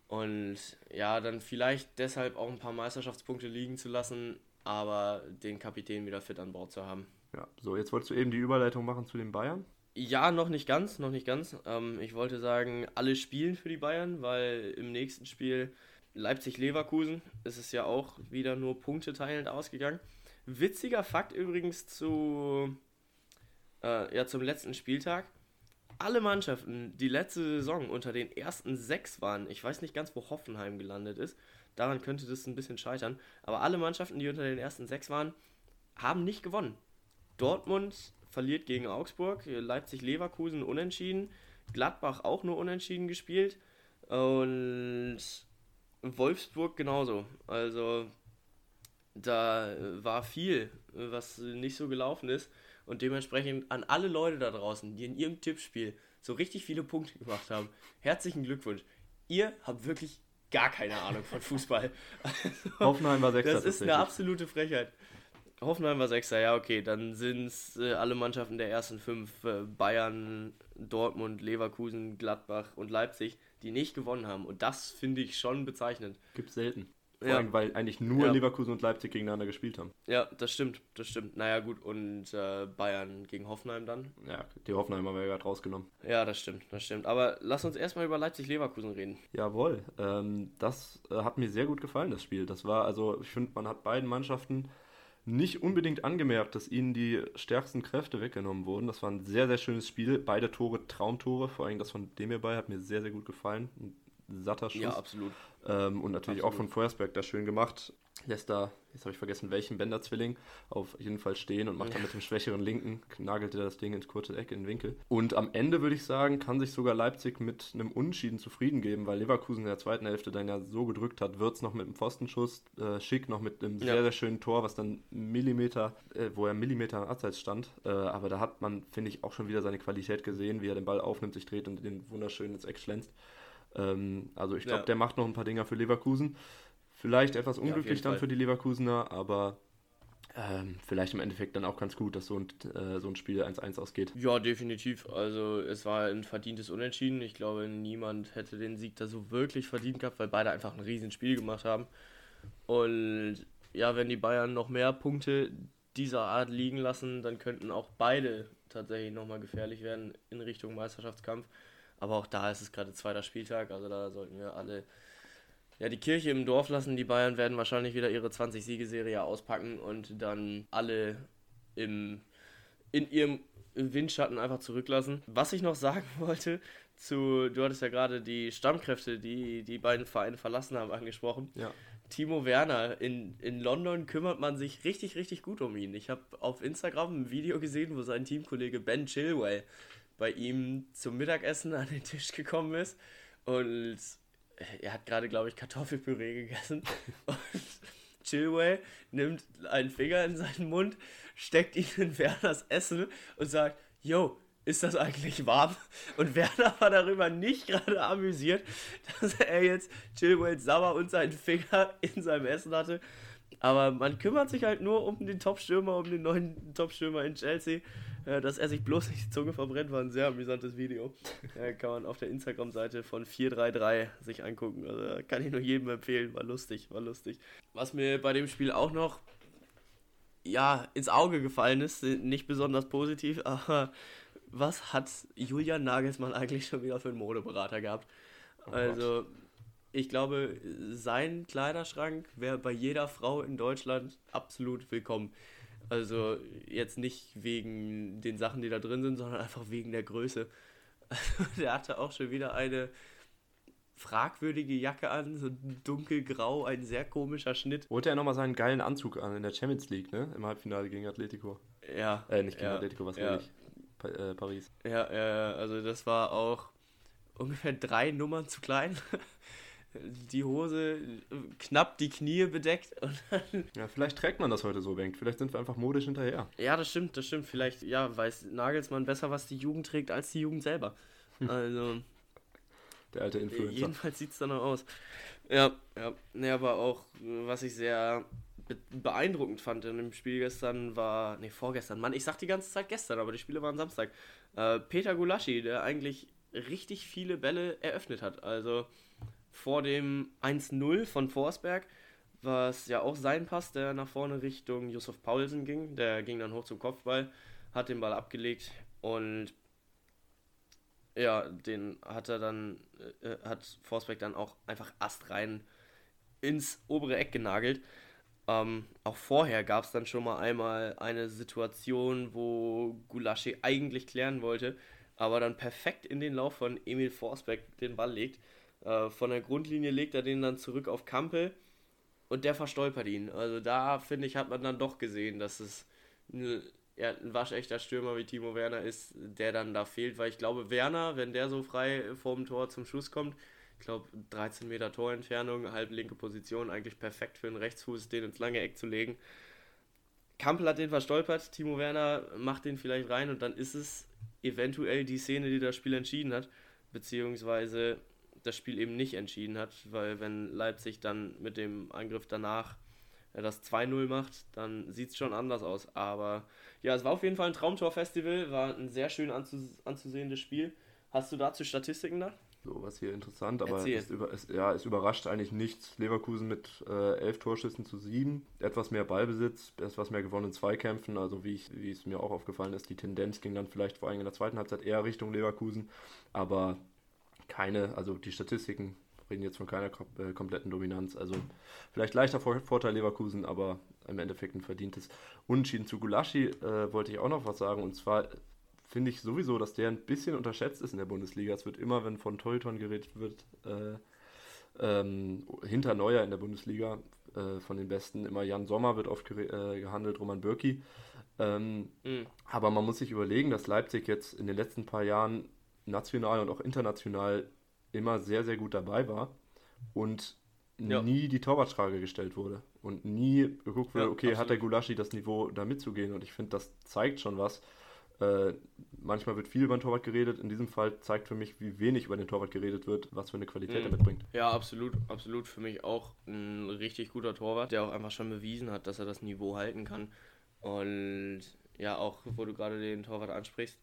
Und ja, dann vielleicht deshalb auch ein paar Meisterschaftspunkte liegen zu lassen, aber den Kapitän wieder fit an Bord zu haben. Ja, so, jetzt wolltest du eben die Überleitung machen zu den Bayern? Ja, noch nicht ganz, noch nicht ganz. Ähm, ich wollte sagen, alle spielen für die Bayern, weil im nächsten Spiel Leipzig-Leverkusen ist es ja auch wieder nur punkteteilend ausgegangen. Witziger Fakt übrigens zu, äh, ja, zum letzten Spieltag alle Mannschaften, die letzte Saison unter den ersten sechs waren, ich weiß nicht ganz, wo Hoffenheim gelandet ist, daran könnte das ein bisschen scheitern, aber alle Mannschaften, die unter den ersten sechs waren, haben nicht gewonnen. Dortmund verliert gegen Augsburg, Leipzig-Leverkusen unentschieden, Gladbach auch nur unentschieden gespielt und Wolfsburg genauso. Also da war viel, was nicht so gelaufen ist. Und dementsprechend an alle Leute da draußen, die in ihrem Tippspiel so richtig viele Punkte gemacht haben, herzlichen Glückwunsch. Ihr habt wirklich gar keine Ahnung von Fußball. Also, Hoffenheim war Sechster. Das ist eine absolute Frechheit. Hoffenheim war Sechster, ja, okay. Dann sind es äh, alle Mannschaften der ersten fünf: äh, Bayern, Dortmund, Leverkusen, Gladbach und Leipzig, die nicht gewonnen haben. Und das finde ich schon bezeichnend. Gibt selten. Vor ja. allem, weil eigentlich nur ja. Leverkusen und Leipzig gegeneinander gespielt haben. Ja, das stimmt, das stimmt. Naja, gut, und äh, Bayern gegen Hoffenheim dann? Ja, die Hoffenheim haben wir ja gerade rausgenommen. Ja, das stimmt, das stimmt. Aber lass uns erstmal über Leipzig-Leverkusen reden. Jawohl, ähm, das äh, hat mir sehr gut gefallen, das Spiel. Das war, also, ich finde, man hat beiden Mannschaften nicht unbedingt angemerkt, dass ihnen die stärksten Kräfte weggenommen wurden. Das war ein sehr, sehr schönes Spiel. Beide Tore Traumtore, vor allem das von dem hierbei hat mir sehr, sehr gut gefallen. Ein satter Schuss. Ja, absolut. Ähm, und natürlich absolut. auch von Feuersberg da schön gemacht. Lässt da, jetzt habe ich vergessen, welchen Bänderzwilling, auf jeden Fall stehen und macht dann mit dem schwächeren Linken, nagelt er das Ding ins kurze Eck in den Winkel. Und am Ende würde ich sagen, kann sich sogar Leipzig mit einem Unschieden zufrieden geben, weil Leverkusen in der zweiten Hälfte dann ja so gedrückt hat, Wirtz noch mit einem Pfostenschuss, äh, Schick noch mit einem ja. sehr, sehr schönen Tor, was dann Millimeter, äh, wo er Millimeter am Abseits stand. Äh, aber da hat man, finde ich, auch schon wieder seine Qualität gesehen, wie er den Ball aufnimmt, sich dreht und den wunderschön ins Eck schlänzt. Ähm, also ich glaube, ja. der macht noch ein paar Dinger für Leverkusen. Vielleicht etwas unglücklich ja, dann für die Leverkusener, aber ähm, vielleicht im Endeffekt dann auch ganz gut, dass so ein, äh, so ein Spiel 1-1 ausgeht. Ja, definitiv. Also es war ein verdientes Unentschieden. Ich glaube, niemand hätte den Sieg da so wirklich verdient gehabt, weil beide einfach ein Riesenspiel gemacht haben. Und ja, wenn die Bayern noch mehr Punkte dieser Art liegen lassen, dann könnten auch beide tatsächlich nochmal gefährlich werden in Richtung Meisterschaftskampf. Aber auch da ist es gerade zweiter Spieltag, also da sollten wir alle ja, die Kirche im Dorf lassen. Die Bayern werden wahrscheinlich wieder ihre 20-Siegeserie auspacken und dann alle im, in ihrem Windschatten einfach zurücklassen. Was ich noch sagen wollte, zu, du hattest ja gerade die Stammkräfte, die die beiden Vereine verlassen haben, angesprochen. Ja. Timo Werner, in, in London kümmert man sich richtig, richtig gut um ihn. Ich habe auf Instagram ein Video gesehen, wo sein Teamkollege Ben Chilwell bei ihm zum Mittagessen an den Tisch gekommen ist und er hat gerade, glaube ich, Kartoffelpüree gegessen und Chilwell nimmt einen Finger in seinen Mund, steckt ihn in Werners Essen und sagt, yo, ist das eigentlich warm? Und Werner war darüber nicht gerade amüsiert, dass er jetzt Chilwell sauer und seinen Finger in seinem Essen hatte. Aber man kümmert sich halt nur um den Top-Stürmer, um den neuen Top-Stürmer in Chelsea. Äh, dass er sich bloß nicht die Zunge verbrennt, war ein sehr amüsantes Video. Kann man auf der Instagram-Seite von 433 sich angucken. Also kann ich nur jedem empfehlen. War lustig, war lustig. Was mir bei dem Spiel auch noch ja, ins Auge gefallen ist, nicht besonders positiv, aber was hat Julian Nagelsmann eigentlich schon wieder für einen Modeberater gehabt? Oh also, ich glaube, sein Kleiderschrank wäre bei jeder Frau in Deutschland absolut willkommen. Also jetzt nicht wegen den Sachen, die da drin sind, sondern einfach wegen der Größe. Also, der hatte auch schon wieder eine fragwürdige Jacke an, so dunkelgrau, ein sehr komischer Schnitt. Holte er nochmal seinen geilen Anzug an in der Champions League, ne? Im Halbfinale gegen Atletico. Ja. Äh, nicht gegen ja, Atletico, was ja. ich? Pa äh, Paris. Ja, ja, also das war auch ungefähr drei Nummern zu klein. die Hose knapp die Knie bedeckt. ja, vielleicht trägt man das heute so, Bengt. Vielleicht sind wir einfach modisch hinterher. Ja, das stimmt, das stimmt. Vielleicht, ja, weiß Nagelsmann besser, was die Jugend trägt, als die Jugend selber. Also. Der alte Influencer. Jedenfalls sieht es dann auch aus. Ja, ja. Nee, aber auch, was ich sehr beeindruckend fand in dem Spiel gestern war, nee, vorgestern, Mann, ich sag die ganze Zeit gestern, aber die Spiele waren Samstag. Äh, Peter Gulaschi, der eigentlich richtig viele Bälle eröffnet hat. Also vor dem 1-0 von Forsberg, was ja auch sein Pass, der nach vorne Richtung Josef Paulsen ging. Der ging dann hoch zum Kopfball, hat den Ball abgelegt und ja, den hat er dann, äh, hat Forsberg dann auch einfach astrein ins obere Eck genagelt. Ähm, auch vorher gab es dann schon mal einmal eine Situation, wo Gulaschi eigentlich klären wollte, aber dann perfekt in den Lauf von Emil Forsberg den Ball legt. Äh, von der Grundlinie legt er den dann zurück auf Kampel und der verstolpert ihn. Also da finde ich, hat man dann doch gesehen, dass es eine, ja, ein waschechter Stürmer wie Timo Werner ist, der dann da fehlt, weil ich glaube, Werner, wenn der so frei vorm Tor zum Schuss kommt, ich glaube 13 Meter Torentfernung, halb linke Position, eigentlich perfekt für einen Rechtsfuß, den ins lange Eck zu legen. Kampel hat den verstolpert, Timo Werner macht den vielleicht rein und dann ist es eventuell die Szene, die das Spiel entschieden hat, beziehungsweise das Spiel eben nicht entschieden hat, weil wenn Leipzig dann mit dem Angriff danach das 2-0 macht, dann sieht es schon anders aus. Aber ja, es war auf jeden Fall ein Traumtor-Festival, war ein sehr schön anzus anzusehendes Spiel. Hast du dazu Statistiken da? So, was hier interessant, aber es, über, es, ja, es überrascht eigentlich nichts. Leverkusen mit äh, elf Torschüssen zu sieben, etwas mehr Ballbesitz, etwas mehr gewonnenen Zweikämpfen. Also wie, ich, wie es mir auch aufgefallen ist, die Tendenz ging dann vielleicht vor allem in der zweiten Halbzeit eher Richtung Leverkusen. Aber keine, also die Statistiken reden jetzt von keiner äh, kompletten Dominanz. Also vielleicht leichter Vorteil Leverkusen, aber im Endeffekt ein verdientes Unentschieden zu Gulaschi äh, wollte ich auch noch was sagen. Und zwar finde ich sowieso, dass der ein bisschen unterschätzt ist in der Bundesliga. Es wird immer, wenn von Torhütern geredet wird, äh, ähm, hinter Neuer in der Bundesliga äh, von den Besten immer Jan Sommer wird oft äh, gehandelt, Roman Bürki. Ähm, mhm. Aber man muss sich überlegen, dass Leipzig jetzt in den letzten paar Jahren national und auch international immer sehr, sehr gut dabei war und ja. nie die Torwartfrage gestellt wurde und nie geguckt wurde, ja, okay, absolut. hat der Gulaschi das Niveau, da mitzugehen und ich finde, das zeigt schon was. Äh, manchmal wird viel über den Torwart geredet, in diesem Fall zeigt für mich, wie wenig über den Torwart geredet wird, was für eine Qualität mhm. er mitbringt. Ja, absolut, absolut. Für mich auch ein richtig guter Torwart, der auch einfach schon bewiesen hat, dass er das Niveau halten kann. Und ja, auch wo du gerade den Torwart ansprichst,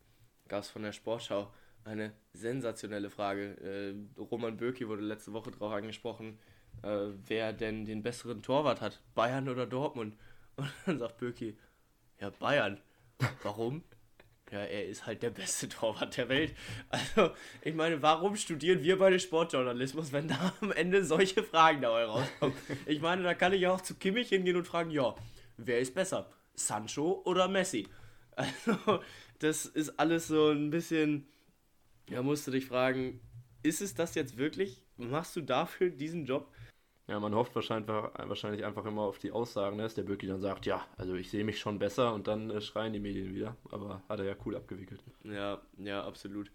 gab es von der Sportschau eine sensationelle Frage. Äh, Roman Bürki wurde letzte Woche darauf angesprochen, äh, wer denn den besseren Torwart hat, Bayern oder Dortmund. Und dann sagt Bürki, Ja, Bayern. Warum? Ja, er ist halt der beste Torwart der Welt. Also, ich meine, warum studieren wir beide Sportjournalismus, wenn da am Ende solche Fragen dabei rauskommen? Ich meine, da kann ich auch zu Kimmich hingehen und fragen, ja, wer ist besser? Sancho oder Messi? Also, das ist alles so ein bisschen, ja, musst du dich fragen, ist es das jetzt wirklich? Machst du dafür diesen Job? Ja, man hofft wahrscheinlich, wahrscheinlich einfach immer auf die Aussagen, ne, dass der Böcki dann sagt, ja, also ich sehe mich schon besser und dann äh, schreien die Medien wieder. Aber hat er ja cool abgewickelt. Ja, ja, absolut.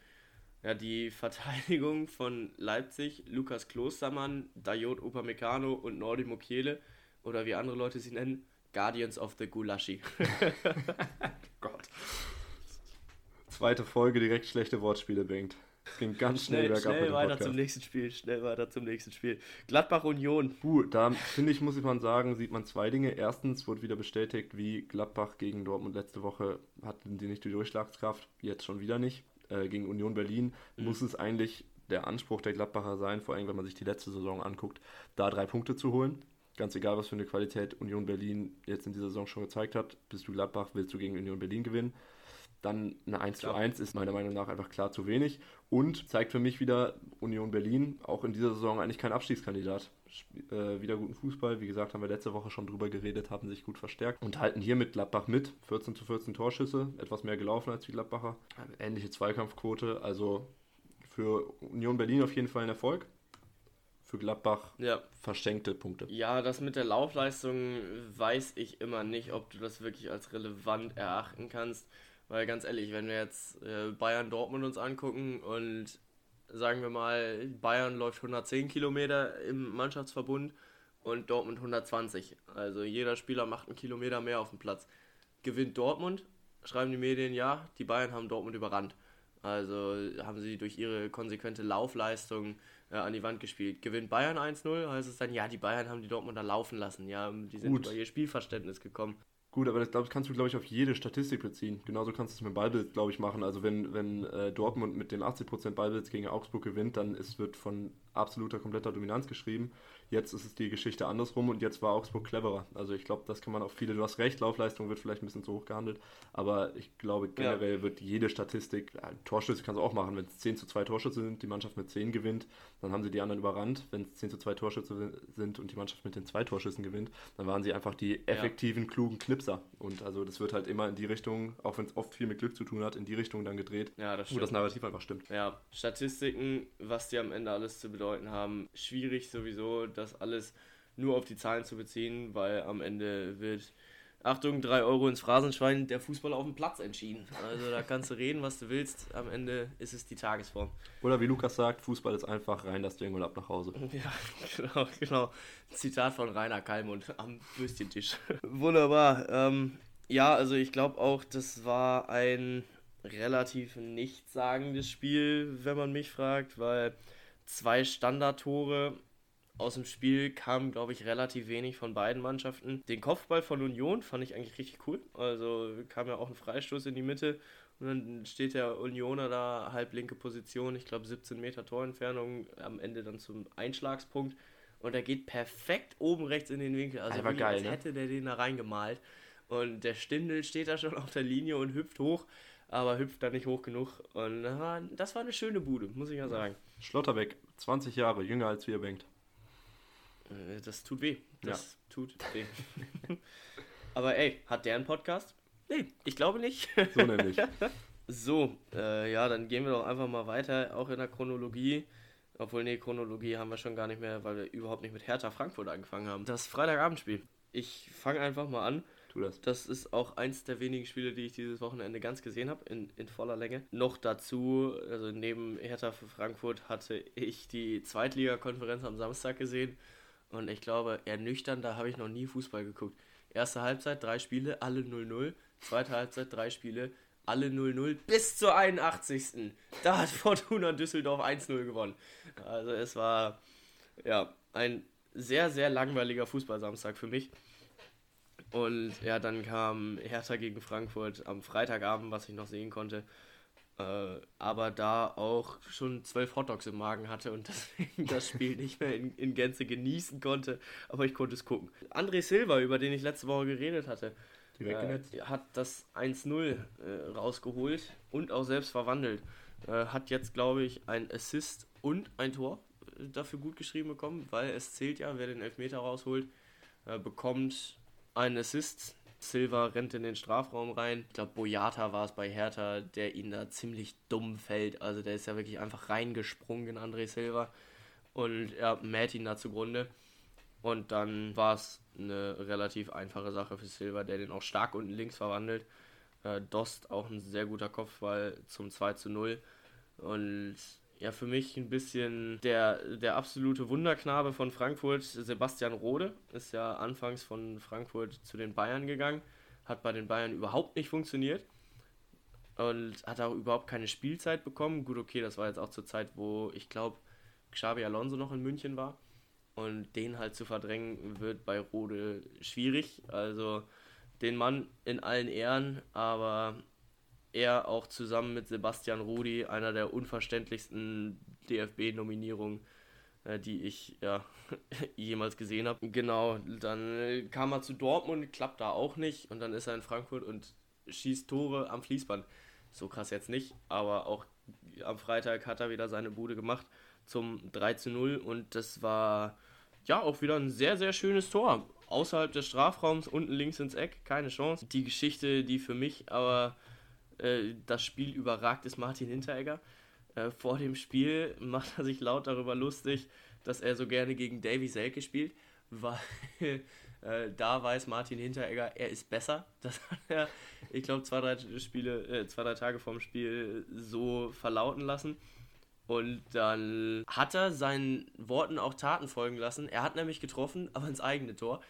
Ja, die Verteidigung von Leipzig, Lukas Klostermann, Dayot Upamecano und Nordi Mokiele, oder wie andere Leute sie nennen, Guardians of the Gulaschi. Gott. Zweite Folge direkt schlechte Wortspiele bringt. Es ging ganz schnell, schnell bergab. Schnell weiter zum nächsten Spiel, schnell weiter zum nächsten Spiel. Gladbach Union. Puh, da finde ich, muss ich mal sagen, sieht man zwei Dinge. Erstens wurde wieder bestätigt, wie Gladbach gegen Dortmund letzte Woche hatten die nicht die Durchschlagskraft, jetzt schon wieder nicht. Äh, gegen Union Berlin mhm. muss es eigentlich der Anspruch der Gladbacher sein, vor allem wenn man sich die letzte Saison anguckt, da drei Punkte zu holen. Ganz egal, was für eine Qualität Union Berlin jetzt in dieser Saison schon gezeigt hat, bist du Gladbach, willst du gegen Union Berlin gewinnen dann eine 1 zu 1 ist meiner Meinung nach einfach klar zu wenig und zeigt für mich wieder Union Berlin auch in dieser Saison eigentlich kein Abstiegskandidat. Äh, wieder guten Fußball, wie gesagt, haben wir letzte Woche schon drüber geredet, haben sich gut verstärkt und halten hier mit Gladbach mit. 14 zu 14 Torschüsse, etwas mehr gelaufen als die Gladbacher. Ähnliche Zweikampfquote, also für Union Berlin auf jeden Fall ein Erfolg für Gladbach ja. verschenkte Punkte. Ja, das mit der Laufleistung weiß ich immer nicht, ob du das wirklich als relevant erachten kannst. Weil ganz ehrlich, wenn wir jetzt äh, Bayern Dortmund uns angucken und sagen wir mal, Bayern läuft 110 Kilometer im Mannschaftsverbund und Dortmund 120. Also jeder Spieler macht einen Kilometer mehr auf dem Platz. Gewinnt Dortmund, schreiben die Medien, ja, die Bayern haben Dortmund überrannt. Also haben sie durch ihre konsequente Laufleistung äh, an die Wand gespielt. Gewinnt Bayern 1-0, heißt es dann, ja, die Bayern haben die Dortmunder laufen lassen. Ja, die sind Gut. über ihr Spielverständnis gekommen. Gut, aber das, das kannst du, glaube ich, auf jede Statistik beziehen. Genauso kannst du es mit Ballbesitz, glaube ich, machen. Also wenn, wenn äh, Dortmund mit dem 80% Ballbesitz gegen Augsburg gewinnt, dann ist, wird von absoluter, kompletter Dominanz geschrieben. Jetzt ist es die Geschichte andersrum und jetzt war Augsburg cleverer. Also ich glaube, das kann man auf viele, du hast recht, Laufleistung wird vielleicht ein bisschen zu hoch gehandelt, aber ich glaube generell ja. wird jede Statistik, ja, Torschüsse kannst du auch machen, wenn es 10 zu 2 Torschüsse sind, die Mannschaft mit 10 gewinnt, dann haben sie die anderen überrannt. Wenn es 10 zu 2 Torschüsse sind und die Mannschaft mit den zwei Torschüssen gewinnt, dann waren sie einfach die effektiven, ja. klugen Knipser. Und also das wird halt immer in die Richtung, auch wenn es oft viel mit Glück zu tun hat, in die Richtung dann gedreht, ja, das wo das Narrativ einfach stimmt. Ja, Statistiken, was die am Ende alles zu bedeuten haben, schwierig sowieso, das alles nur auf die Zahlen zu beziehen, weil am Ende wird, Achtung, 3 Euro ins Phrasenschwein, der Fußball auf dem Platz entschieden. Also da kannst du reden, was du willst, am Ende ist es die Tagesform. Oder wie Lukas sagt, Fußball ist einfach rein das Ding und ab nach Hause. Ja, genau, genau. Zitat von Rainer Kalmund am Würstchentisch. Wunderbar. Ähm, ja, also ich glaube auch, das war ein relativ nichtssagendes Spiel, wenn man mich fragt, weil zwei Standardtore aus dem Spiel kam, glaube ich, relativ wenig von beiden Mannschaften. Den Kopfball von Union fand ich eigentlich richtig cool. Also kam ja auch ein Freistoß in die Mitte und dann steht der Unioner da, halblinke Position, ich glaube 17 Meter Torentfernung, am Ende dann zum Einschlagspunkt. Und er geht perfekt oben rechts in den Winkel. Also war geil, als ne? hätte der den da reingemalt. Und der Stindel steht da schon auf der Linie und hüpft hoch, aber hüpft da nicht hoch genug. Und das war eine schöne Bude, muss ich ja sagen. Schlotterbeck, 20 Jahre, jünger als wir Bengt. Äh, das tut weh. Das ja. tut weh. Aber ey, hat der einen Podcast? Nee, ich glaube nicht. So nämlich. so, äh, ja, dann gehen wir doch einfach mal weiter, auch in der Chronologie. Obwohl, nee, Chronologie haben wir schon gar nicht mehr, weil wir überhaupt nicht mit Hertha Frankfurt angefangen haben. Das Freitagabendspiel. Ich fange einfach mal an. Tu das. Das ist auch eins der wenigen Spiele, die ich dieses Wochenende ganz gesehen habe, in, in voller Länge. Noch dazu, also neben Hertha für Frankfurt hatte ich die Zweitligakonferenz am Samstag gesehen und ich glaube, ernüchternd, da habe ich noch nie Fußball geguckt. Erste Halbzeit, drei Spiele, alle 0-0. Zweite Halbzeit, drei Spiele, alle 0-0 bis zur 81. Da hat Fortuna Düsseldorf 1-0 gewonnen. Also es war ja ein sehr, sehr langweiliger Fußballsamstag für mich. Und ja, dann kam Hertha gegen Frankfurt am Freitagabend, was ich noch sehen konnte äh, aber da auch schon zwölf Hotdogs im Magen hatte und deswegen das Spiel nicht mehr in, in, Gänze genießen konnte, aber ich konnte es gucken. André Silva, über den ich letzte Woche geredet hatte, äh, hat das 1-0 äh, rausgeholt und auch selbst verwandelt. Äh, hat jetzt, glaube ich, ein Assist und ein Tor äh, dafür gut geschrieben bekommen, weil es zählt ja, wer den Elfmeter rausholt, äh, bekommt einen Assist. Silva rennt in den Strafraum rein. Ich glaube, Boyata war es bei Hertha, der ihn da ziemlich dumm fällt. Also der ist ja wirklich einfach reingesprungen in André Silva und er mäht ihn da zugrunde. Und dann war es eine relativ einfache Sache für Silva, der den auch stark unten links verwandelt. Äh, Dost auch ein sehr guter Kopfball zum 2 zu 0. Und ja, für mich ein bisschen der, der absolute Wunderknabe von Frankfurt, Sebastian Rode, ist ja anfangs von Frankfurt zu den Bayern gegangen, hat bei den Bayern überhaupt nicht funktioniert und hat auch überhaupt keine Spielzeit bekommen. Gut, okay, das war jetzt auch zur Zeit, wo ich glaube, Xabi Alonso noch in München war. Und den halt zu verdrängen, wird bei Rode schwierig. Also den Mann in allen Ehren, aber er auch zusammen mit Sebastian Rudi einer der unverständlichsten DFB-Nominierungen, äh, die ich ja, jemals gesehen habe. Genau, dann äh, kam er zu Dortmund, klappt da auch nicht und dann ist er in Frankfurt und schießt Tore am Fließband. So krass jetzt nicht, aber auch am Freitag hat er wieder seine Bude gemacht zum 3 zu 0 und das war ja auch wieder ein sehr, sehr schönes Tor. Außerhalb des Strafraums, unten links ins Eck, keine Chance. Die Geschichte, die für mich aber äh, das Spiel überragt, ist Martin Hinteregger. Äh, vor dem Spiel macht er sich laut darüber lustig, dass er so gerne gegen Davy Selke spielt, weil äh, da weiß Martin Hinteregger, er ist besser. Das hat er, ich glaube, zwei, drei Spiele, äh, zwei, drei Tage vorm Spiel so verlauten lassen. Und dann hat er seinen Worten auch Taten folgen lassen. Er hat nämlich getroffen, aber ins eigene Tor.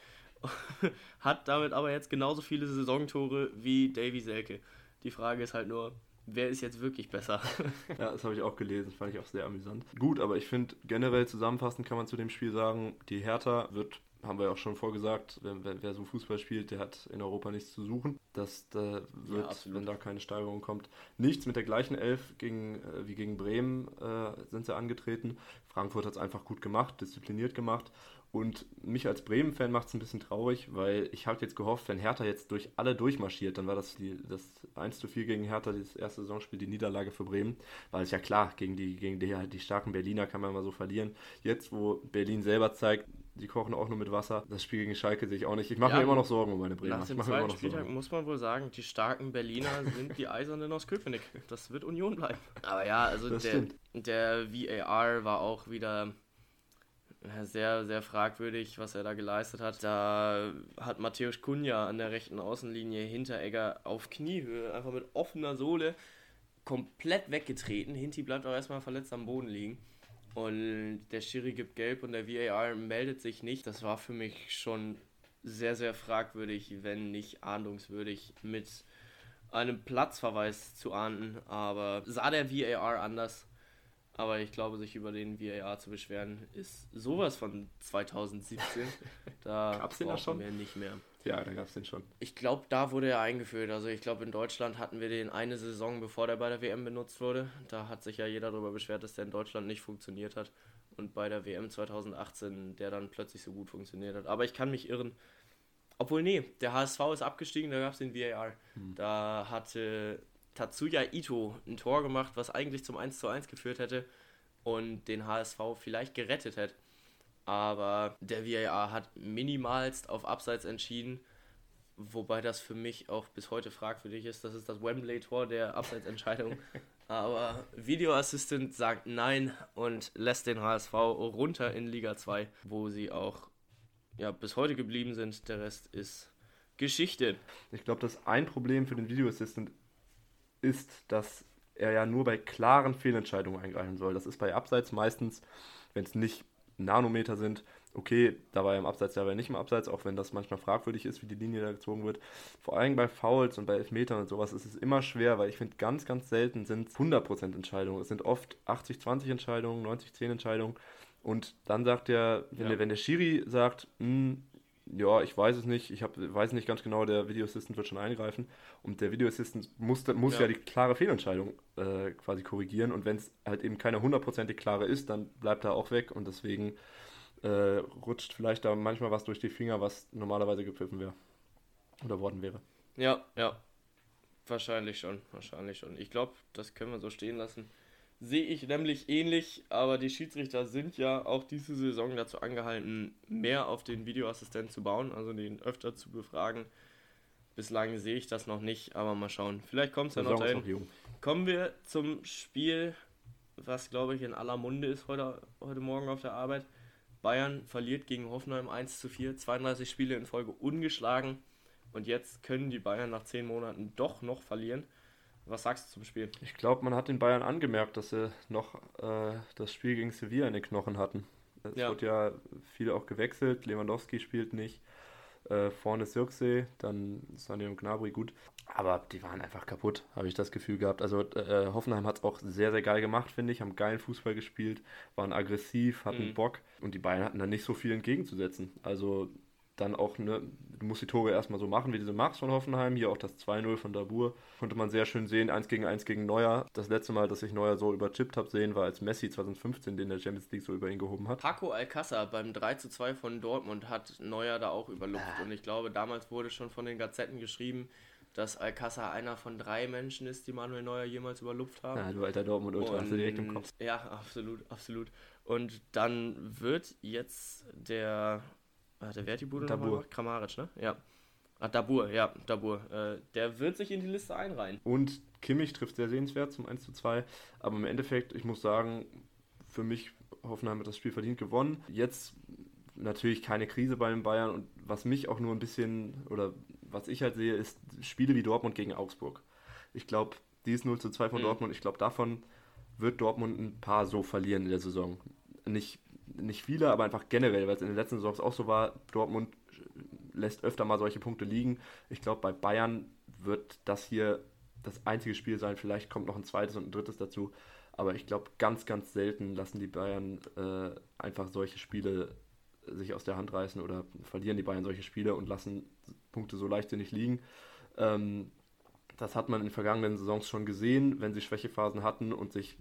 hat damit aber jetzt genauso viele Saisontore wie Davy Selke. Die Frage ist halt nur, wer ist jetzt wirklich besser? ja, das habe ich auch gelesen, fand ich auch sehr amüsant. Gut, aber ich finde, generell zusammenfassend kann man zu dem Spiel sagen, die Hertha wird haben wir ja auch schon vorgesagt, wer, wer, wer, so Fußball spielt, der hat in Europa nichts zu suchen. Das da wird, ja, wenn da keine Steigerung kommt, nichts. Mit der gleichen Elf gegen, äh, wie gegen Bremen äh, sind sie angetreten. Frankfurt hat es einfach gut gemacht, diszipliniert gemacht. Und mich als Bremen-Fan macht es ein bisschen traurig, weil ich halt jetzt gehofft, wenn Hertha jetzt durch alle durchmarschiert, dann war das die, das 1 zu 4 gegen Hertha, das erste Saisonspiel, die Niederlage für Bremen. Weil es ja klar, gegen die, gegen die, die starken Berliner kann man mal so verlieren. Jetzt, wo Berlin selber zeigt, die kochen auch nur mit Wasser. Das Spiel gegen Schalke sehe ich auch nicht. Ich mache ja, mir immer noch Sorgen um meine Bremer. Nach dem zweiten Spieltag Sorgen. muss man wohl sagen, die starken Berliner sind die Eisernen aus Köpenick. Das wird Union bleiben. Aber ja, also der, der VAR war auch wieder sehr, sehr fragwürdig, was er da geleistet hat. Da hat Matthäus Kunja an der rechten Außenlinie Hinteregger auf Kniehöhe, einfach mit offener Sohle, komplett weggetreten. Hinti bleibt auch erstmal verletzt am Boden liegen. Und der Schiri gibt gelb und der VAR meldet sich nicht. Das war für mich schon sehr, sehr fragwürdig, wenn nicht ahndungswürdig mit einem Platzverweis zu ahnden. Aber sah der VAR anders? Aber ich glaube, sich über den VAR zu beschweren, ist sowas von 2017. Da Gab's den brauchen schon? wir nicht mehr. Ja, da gab es den schon. Ich glaube, da wurde er eingeführt. Also ich glaube, in Deutschland hatten wir den eine Saison, bevor der bei der WM benutzt wurde. Da hat sich ja jeder darüber beschwert, dass der in Deutschland nicht funktioniert hat. Und bei der WM 2018 der dann plötzlich so gut funktioniert hat. Aber ich kann mich irren. Obwohl, nee, der HSV ist abgestiegen, da gab es den VAR. Hm. Da hatte Tatsuya Ito ein Tor gemacht, was eigentlich zum 1 zu 1 geführt hätte und den HSV vielleicht gerettet hätte. Aber der VAR hat minimalst auf Abseits entschieden, wobei das für mich auch bis heute fragwürdig ist. Das ist das Wembley-Tor der Abseitsentscheidung. Aber Video Assistant sagt nein und lässt den HSV runter in Liga 2, wo sie auch ja, bis heute geblieben sind. Der Rest ist Geschichte. Ich glaube, dass ein Problem für den Video Assistant ist, dass er ja nur bei klaren Fehlentscheidungen eingreifen soll. Das ist bei Abseits meistens, wenn es nicht Nanometer sind, okay, da war er im Abseits, da war er nicht im Abseits, auch wenn das manchmal fragwürdig ist, wie die Linie da gezogen wird. Vor allem bei Fouls und bei Elfmetern und sowas ist es immer schwer, weil ich finde, ganz, ganz selten sind es 100% Entscheidungen. Es sind oft 80-20 Entscheidungen, 90-10 Entscheidungen. Und dann sagt der, wenn, ja. der, wenn der Schiri sagt, mh, hm, ja, ich weiß es nicht, ich hab, weiß nicht ganz genau, der Video Assistant wird schon eingreifen und der Video Assistant muss, muss ja. ja die klare Fehlentscheidung äh, quasi korrigieren und wenn es halt eben keine hundertprozentig klare ist, dann bleibt er auch weg und deswegen äh, rutscht vielleicht da manchmal was durch die Finger, was normalerweise gepfiffen wäre oder worden wäre. Ja, ja. Wahrscheinlich schon, wahrscheinlich schon. Ich glaube, das können wir so stehen lassen. Sehe ich nämlich ähnlich, aber die Schiedsrichter sind ja auch diese Saison dazu angehalten, mehr auf den Videoassistenten zu bauen, also den öfter zu befragen. Bislang sehe ich das noch nicht, aber mal schauen. Vielleicht kommt es ja noch dahin. Kommen wir zum Spiel, was glaube ich in aller Munde ist heute, heute Morgen auf der Arbeit. Bayern verliert gegen Hoffenheim 1 zu 4, 32 Spiele in Folge ungeschlagen. Und jetzt können die Bayern nach 10 Monaten doch noch verlieren. Was sagst du zum Spiel? Ich glaube, man hat den Bayern angemerkt, dass sie noch äh, das Spiel gegen Sevilla in den Knochen hatten. Es ja. wurde ja viele auch gewechselt. Lewandowski spielt nicht. Äh, vorne Sirksee, dann Sonny und Gnabry gut. Aber die waren einfach kaputt, habe ich das Gefühl gehabt. Also äh, Hoffenheim hat es auch sehr, sehr geil gemacht, finde ich. Haben geilen Fußball gespielt, waren aggressiv, hatten mhm. Bock. Und die Bayern hatten da nicht so viel entgegenzusetzen. Also dann auch, ne, du musst die Tore erstmal so machen, wie du sie machst von Hoffenheim. Hier auch das 2-0 von Dabur. Konnte man sehr schön sehen, 1 gegen 1 gegen Neuer. Das letzte Mal, dass ich Neuer so überchippt habe sehen, war als Messi 2015, den der Champions League so über ihn gehoben hat. Paco Alcázar beim 3-2 von Dortmund hat Neuer da auch überlupft. Ah. Und ich glaube, damals wurde schon von den Gazetten geschrieben, dass Alcázar einer von drei Menschen ist, die Manuel Neuer jemals überlupft haben. Ja, du alter Dortmund-Ultra, hast du direkt im Kopf. Ja, absolut, absolut. Und dann wird jetzt der der wer hat die Bude Dabur. Kramaric, ne? Ja. Ah, Dabur, ja, Dabur. Äh, der wird sich in die Liste einreihen. Und Kimmich trifft sehr sehenswert zum 1 zu 2. Aber im Endeffekt, ich muss sagen, für mich, Hoffenheim hat das Spiel verdient gewonnen. Jetzt natürlich keine Krise bei den Bayern. Und was mich auch nur ein bisschen, oder was ich halt sehe, ist Spiele wie Dortmund gegen Augsburg. Ich glaube, die ist 0 zu 2 von mhm. Dortmund. Ich glaube, davon wird Dortmund ein paar so verlieren in der Saison. Nicht nicht viele, aber einfach generell, weil es in den letzten Saisons auch so war, Dortmund lässt öfter mal solche Punkte liegen. Ich glaube, bei Bayern wird das hier das einzige Spiel sein. Vielleicht kommt noch ein zweites und ein drittes dazu. Aber ich glaube, ganz, ganz selten lassen die Bayern äh, einfach solche Spiele sich aus der Hand reißen oder verlieren die Bayern solche Spiele und lassen Punkte so leichtsinnig liegen. Ähm, das hat man in den vergangenen Saisons schon gesehen, wenn sie Schwächephasen hatten und sich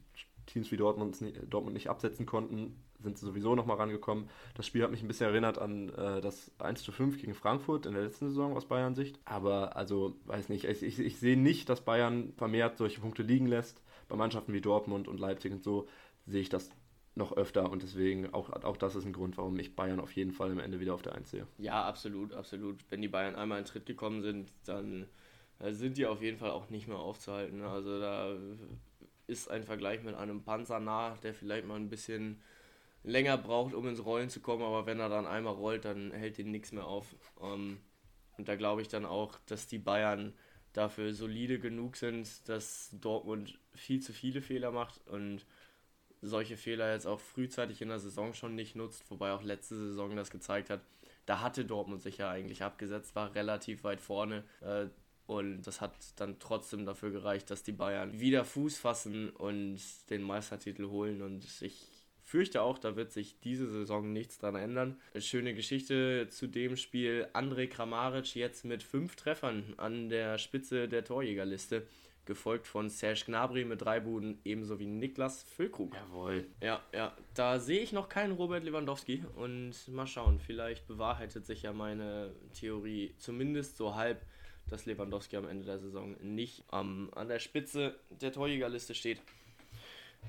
Teams wie Dortmund, Dortmund nicht absetzen konnten, sind sie sowieso nochmal rangekommen. Das Spiel hat mich ein bisschen erinnert an äh, das 1 zu 5 gegen Frankfurt in der letzten Saison aus Bayern Sicht. Aber also, weiß nicht, ich, ich, ich sehe nicht, dass Bayern vermehrt solche Punkte liegen lässt. Bei Mannschaften wie Dortmund und Leipzig und so sehe ich das noch öfter und deswegen auch, auch das ist ein Grund, warum ich Bayern auf jeden Fall am Ende wieder auf der 1 sehe. Ja, absolut, absolut. Wenn die Bayern einmal in Tritt gekommen sind, dann sind die auf jeden Fall auch nicht mehr aufzuhalten. Also da ist ein Vergleich mit einem Panzer nah, der vielleicht mal ein bisschen länger braucht, um ins Rollen zu kommen, aber wenn er dann einmal rollt, dann hält ihn nichts mehr auf. Ähm, und da glaube ich dann auch, dass die Bayern dafür solide genug sind, dass Dortmund viel zu viele Fehler macht und solche Fehler jetzt auch frühzeitig in der Saison schon nicht nutzt, wobei auch letzte Saison das gezeigt hat. Da hatte Dortmund sich ja eigentlich abgesetzt, war relativ weit vorne. Und das hat dann trotzdem dafür gereicht, dass die Bayern wieder Fuß fassen und den Meistertitel holen. Und ich fürchte auch, da wird sich diese Saison nichts dran ändern. Eine schöne Geschichte zu dem Spiel. André Kramaric jetzt mit fünf Treffern an der Spitze der Torjägerliste. Gefolgt von Serge Gnabry mit drei Buden, ebenso wie Niklas Füllkrug. Jawohl. Ja, ja. Da sehe ich noch keinen Robert Lewandowski. Und mal schauen, vielleicht bewahrheitet sich ja meine Theorie zumindest so halb dass Lewandowski am Ende der Saison nicht ähm, an der Spitze der Torjägerliste steht.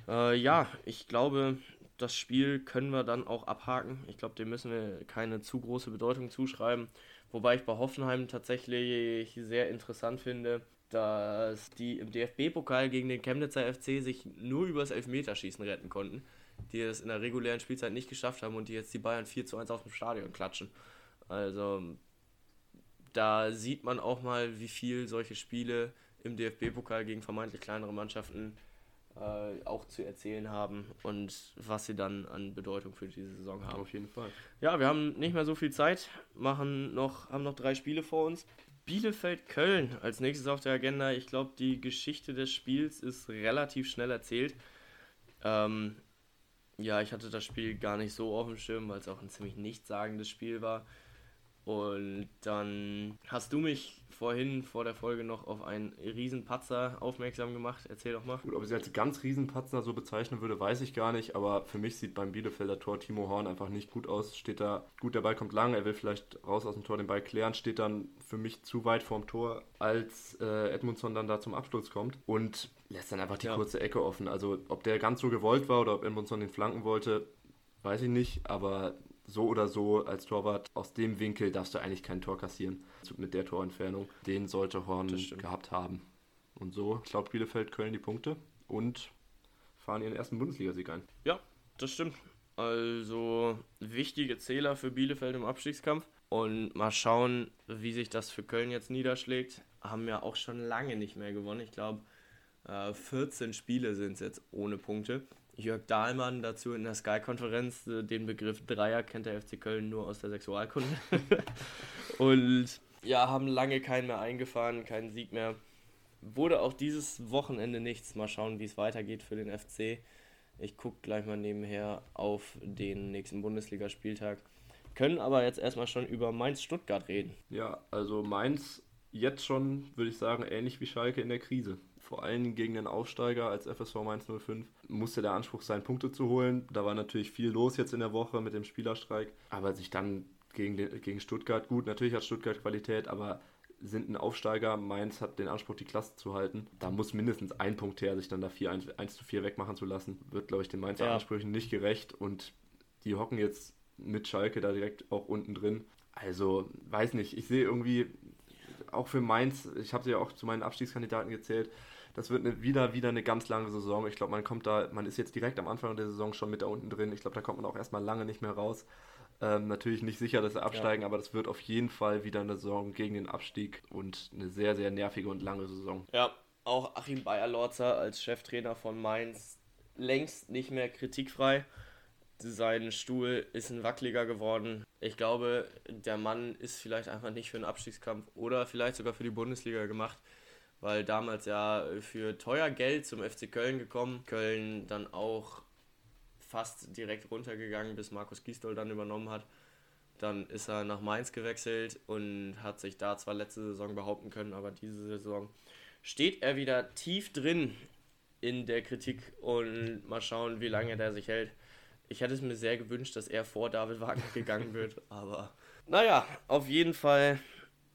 Äh, ja, ich glaube, das Spiel können wir dann auch abhaken. Ich glaube, dem müssen wir keine zu große Bedeutung zuschreiben. Wobei ich bei Hoffenheim tatsächlich sehr interessant finde, dass die im DFB-Pokal gegen den Chemnitzer FC sich nur übers Elfmeterschießen retten konnten, die es in der regulären Spielzeit nicht geschafft haben und die jetzt die Bayern 4 zu 1 auf dem Stadion klatschen. Also da sieht man auch mal, wie viel solche Spiele im DFB-Pokal gegen vermeintlich kleinere Mannschaften äh, auch zu erzählen haben und was sie dann an Bedeutung für diese Saison haben. Auf jeden Fall. Ja, wir haben nicht mehr so viel Zeit, machen noch, haben noch drei Spiele vor uns. Bielefeld-Köln als nächstes auf der Agenda. Ich glaube, die Geschichte des Spiels ist relativ schnell erzählt. Ähm, ja, ich hatte das Spiel gar nicht so auf dem Schirm, weil es auch ein ziemlich nichtssagendes Spiel war. Und dann hast du mich vorhin vor der Folge noch auf einen Riesenpatzer aufmerksam gemacht. Erzähl doch mal. Gut, ob ich sie als ganz Riesenpatzer so bezeichnen würde, weiß ich gar nicht. Aber für mich sieht beim Bielefelder Tor Timo Horn einfach nicht gut aus. Steht da, gut, der Ball kommt lang, er will vielleicht raus aus dem Tor den Ball klären, steht dann für mich zu weit vorm Tor, als äh, Edmundson dann da zum Absturz kommt. Und lässt dann einfach die ja. kurze Ecke offen. Also ob der ganz so gewollt war oder ob Edmundson den flanken wollte, weiß ich nicht. Aber so oder so als Torwart aus dem Winkel darfst du eigentlich kein Tor kassieren mit der Torentfernung. Den sollte Horn gehabt haben. Und so klaut Bielefeld Köln die Punkte und fahren ihren ersten Bundesligasieg ein. Ja, das stimmt. Also wichtige Zähler für Bielefeld im Abstiegskampf. Und mal schauen, wie sich das für Köln jetzt niederschlägt. Haben ja auch schon lange nicht mehr gewonnen. Ich glaube, 14 Spiele sind es jetzt ohne Punkte. Jörg Dahlmann dazu in der Sky-Konferenz. Äh, den Begriff Dreier kennt der FC Köln nur aus der Sexualkunde. und ja, haben lange keinen mehr eingefahren, keinen Sieg mehr. Wurde auch dieses Wochenende nichts. Mal schauen, wie es weitergeht für den FC. Ich gucke gleich mal nebenher auf den nächsten Bundesligaspieltag. Können aber jetzt erstmal schon über Mainz-Stuttgart reden. Ja, also Mainz jetzt schon, würde ich sagen, ähnlich wie Schalke in der Krise vor allem gegen den Aufsteiger als FSV Mainz 05, musste der Anspruch sein, Punkte zu holen. Da war natürlich viel los jetzt in der Woche mit dem Spielerstreik, aber sich dann gegen, den, gegen Stuttgart, gut, natürlich hat Stuttgart Qualität, aber sind ein Aufsteiger, Mainz hat den Anspruch, die Klasse zu halten. Da muss mindestens ein Punkt her, sich dann da 4, 1, 1 zu 4 wegmachen zu lassen. Wird, glaube ich, den Mainzer ja. Ansprüchen nicht gerecht und die hocken jetzt mit Schalke da direkt auch unten drin. Also, weiß nicht, ich sehe irgendwie, auch für Mainz, ich habe sie ja auch zu meinen Abstiegskandidaten gezählt, das wird eine, wieder, wieder eine ganz lange Saison. Ich glaube, man kommt da, man ist jetzt direkt am Anfang der Saison schon mit da unten drin. Ich glaube, da kommt man auch erstmal lange nicht mehr raus. Ähm, natürlich nicht sicher, dass sie absteigen, ja. aber das wird auf jeden Fall wieder eine Saison gegen den Abstieg und eine sehr, sehr nervige und lange Saison. Ja, auch Achim Bayer-Lorzer als Cheftrainer von Mainz längst nicht mehr kritikfrei. Sein Stuhl ist ein wackeliger geworden. Ich glaube, der Mann ist vielleicht einfach nicht für einen Abstiegskampf oder vielleicht sogar für die Bundesliga gemacht weil damals ja für teuer Geld zum FC Köln gekommen. Köln dann auch fast direkt runtergegangen, bis Markus Gisdol dann übernommen hat. Dann ist er nach Mainz gewechselt und hat sich da zwar letzte Saison behaupten können, aber diese Saison steht er wieder tief drin in der Kritik und mal schauen, wie lange der sich hält. Ich hätte es mir sehr gewünscht, dass er vor David Wagner gegangen wird, aber naja, auf jeden Fall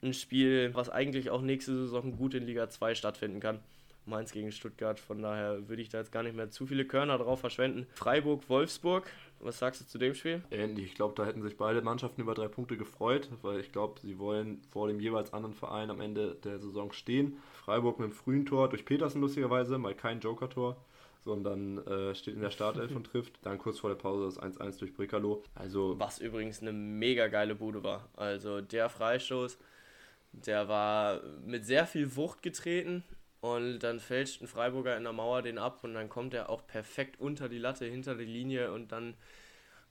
ein Spiel, was eigentlich auch nächste Saison gut in Liga 2 stattfinden kann. Mainz gegen Stuttgart, von daher würde ich da jetzt gar nicht mehr zu viele Körner drauf verschwenden. Freiburg-Wolfsburg, was sagst du zu dem Spiel? Ähnlich, ich glaube, da hätten sich beide Mannschaften über drei Punkte gefreut, weil ich glaube, sie wollen vor dem jeweils anderen Verein am Ende der Saison stehen. Freiburg mit einem frühen Tor durch Petersen lustigerweise, mal kein Joker-Tor sondern äh, steht in der Startelf und trifft. Dann kurz vor der Pause das 1-1 durch Bricalo. Also Was übrigens eine mega geile Bude war. Also der Freistoß, der war mit sehr viel Wucht getreten und dann fälscht ein Freiburger in der Mauer den ab und dann kommt er auch perfekt unter die Latte, hinter die Linie und dann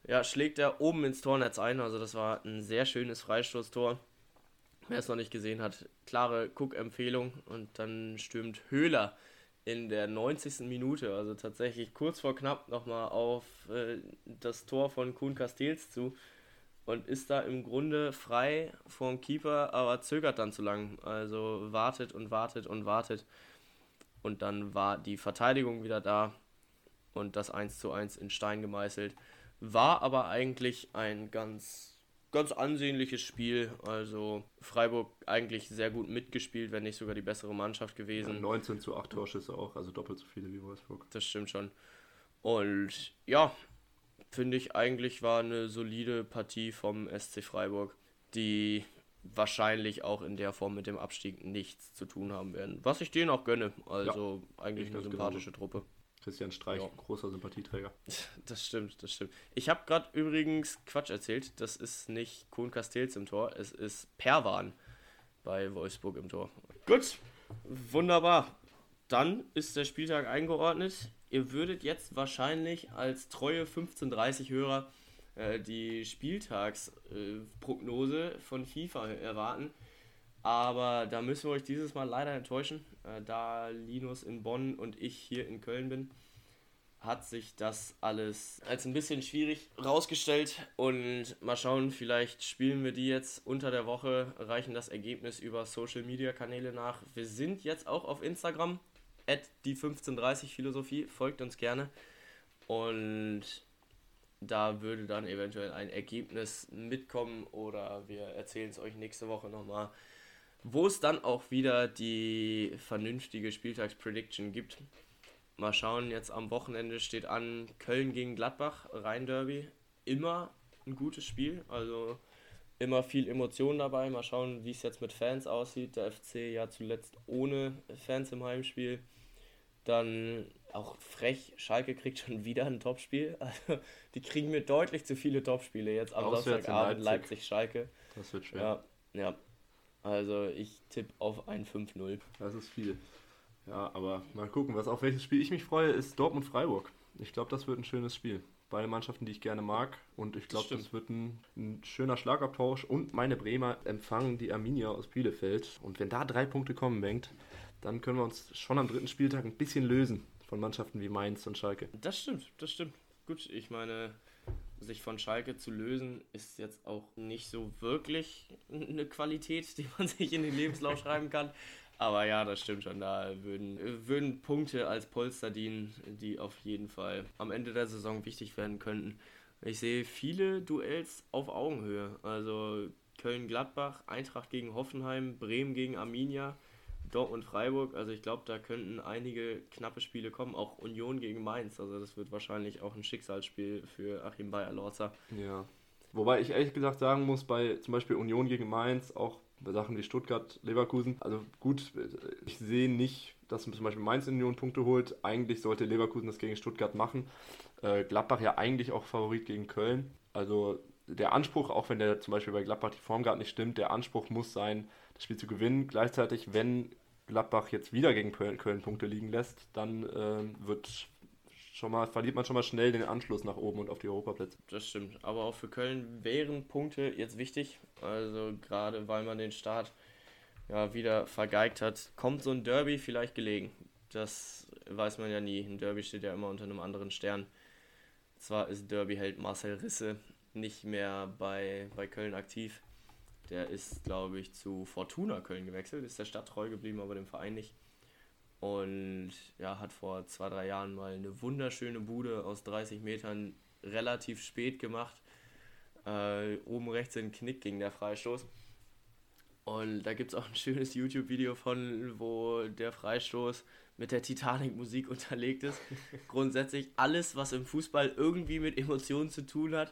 ja, schlägt er oben ins Tornetz ein. Also das war ein sehr schönes Freistoßtor. Wer es noch nicht gesehen hat, klare Cook-Empfehlung und dann stürmt Höhler in der 90. Minute, also tatsächlich kurz vor knapp nochmal auf äh, das Tor von Kuhn Castells zu und ist da im Grunde frei vom Keeper, aber zögert dann zu lang. Also wartet und wartet und wartet. Und dann war die Verteidigung wieder da und das 1 zu 1 in Stein gemeißelt. War aber eigentlich ein ganz, ganz ansehnliches Spiel. Also Freiburg eigentlich sehr gut mitgespielt, wenn nicht sogar die bessere Mannschaft gewesen. Ja, 19 zu 8 Torschüsse auch, also doppelt so viele wie Wolfsburg. Das stimmt schon. Und ja, finde ich eigentlich war eine solide Partie vom SC Freiburg, die wahrscheinlich auch in der Form mit dem Abstieg nichts zu tun haben werden. Was ich denen auch gönne. Also ja, eigentlich eine sympathische genauso. Truppe. Christian Streich, ja. großer Sympathieträger. Das stimmt, das stimmt. Ich habe gerade übrigens Quatsch erzählt. Das ist nicht Kohn Castells im Tor, es ist Perwan bei Wolfsburg im Tor. Gut, wunderbar. Dann ist der Spieltag eingeordnet ihr würdet jetzt wahrscheinlich als treue 1530 Hörer äh, die Spieltagsprognose äh, von FIFA erwarten. Aber da müssen wir euch dieses Mal leider enttäuschen, äh, da Linus in Bonn und ich hier in Köln bin. hat sich das alles als ein bisschen schwierig rausgestellt. Und mal schauen, vielleicht spielen wir die jetzt unter der Woche, reichen das Ergebnis über Social Media Kanäle nach. Wir sind jetzt auch auf Instagram, at die 1530 Philosophie, folgt uns gerne. Und da würde dann eventuell ein Ergebnis mitkommen oder wir erzählen es euch nächste Woche nochmal, wo es dann auch wieder die vernünftige Spieltagsprediction gibt. Mal schauen, jetzt am Wochenende steht an Köln gegen Gladbach, Rhein-Derby. Immer ein gutes Spiel, also immer viel Emotion dabei. Mal schauen, wie es jetzt mit Fans aussieht. Der FC ja zuletzt ohne Fans im Heimspiel. Dann auch frech, Schalke kriegt schon wieder ein Topspiel. Also, die kriegen mir deutlich zu viele Topspiele jetzt am Samstagabend Leipzig-Schalke. das wird schwer. Ja, ja. Also ich tippe auf ein 5-0. Das ist viel. Ja, aber mal gucken, was auf welches Spiel ich mich freue, ist Dortmund-Freiburg. Ich glaube, das wird ein schönes Spiel. Beide Mannschaften, die ich gerne mag. Und ich glaube, das, das, wird ein, ein, schöner Schlagabtausch. Und meine Bremer empfangen die Arminia aus Bielefeld. Und wenn da drei Punkte kommen, Bengt, dann können wir uns schon am dritten Spieltag ein bisschen lösen von Mannschaften wie Mainz und Schalke. Das stimmt, das stimmt. Gut, ich meine, sich von Schalke zu lösen, ist jetzt auch nicht so wirklich eine Qualität, die man sich in den Lebenslauf schreiben kann. Aber ja, das stimmt schon. Da würden, würden Punkte als Polster dienen, die auf jeden Fall am Ende der Saison wichtig werden könnten. Ich sehe viele Duells auf Augenhöhe. Also Köln-Gladbach, Eintracht gegen Hoffenheim, Bremen gegen Arminia. Dortmund-Freiburg, also ich glaube, da könnten einige knappe Spiele kommen, auch Union gegen Mainz. Also das wird wahrscheinlich auch ein Schicksalsspiel für Achim Bayer-Lorzer. Ja. Wobei ich ehrlich gesagt sagen muss, bei zum Beispiel Union gegen Mainz, auch Sachen wie Stuttgart, Leverkusen, also gut, ich sehe nicht, dass zum Beispiel Mainz in Union Punkte holt. Eigentlich sollte Leverkusen das gegen Stuttgart machen. Äh, Gladbach ja eigentlich auch Favorit gegen Köln. Also der Anspruch, auch wenn der zum Beispiel bei Gladbach die Form gerade nicht stimmt, der Anspruch muss sein, das Spiel zu gewinnen. Gleichzeitig, wenn Gladbach jetzt wieder gegen Köln, Punkte liegen lässt, dann äh, wird schon mal, verliert man schon mal schnell den Anschluss nach oben und auf die Europaplätze. Das stimmt. Aber auch für Köln wären Punkte jetzt wichtig. Also gerade weil man den Start ja wieder vergeigt hat, kommt so ein Derby vielleicht gelegen. Das weiß man ja nie. Ein Derby steht ja immer unter einem anderen Stern. Zwar ist Derby-Held Marcel Risse nicht mehr bei, bei Köln aktiv. Der ist, glaube ich, zu Fortuna Köln gewechselt, ist der Stadt treu geblieben, aber dem Verein nicht. Und ja, hat vor zwei, drei Jahren mal eine wunderschöne Bude aus 30 Metern relativ spät gemacht. Äh, oben rechts in Knick ging der Freistoß. Und da gibt es auch ein schönes YouTube-Video von, wo der Freistoß mit der Titanic-Musik unterlegt ist. Grundsätzlich alles, was im Fußball irgendwie mit Emotionen zu tun hat,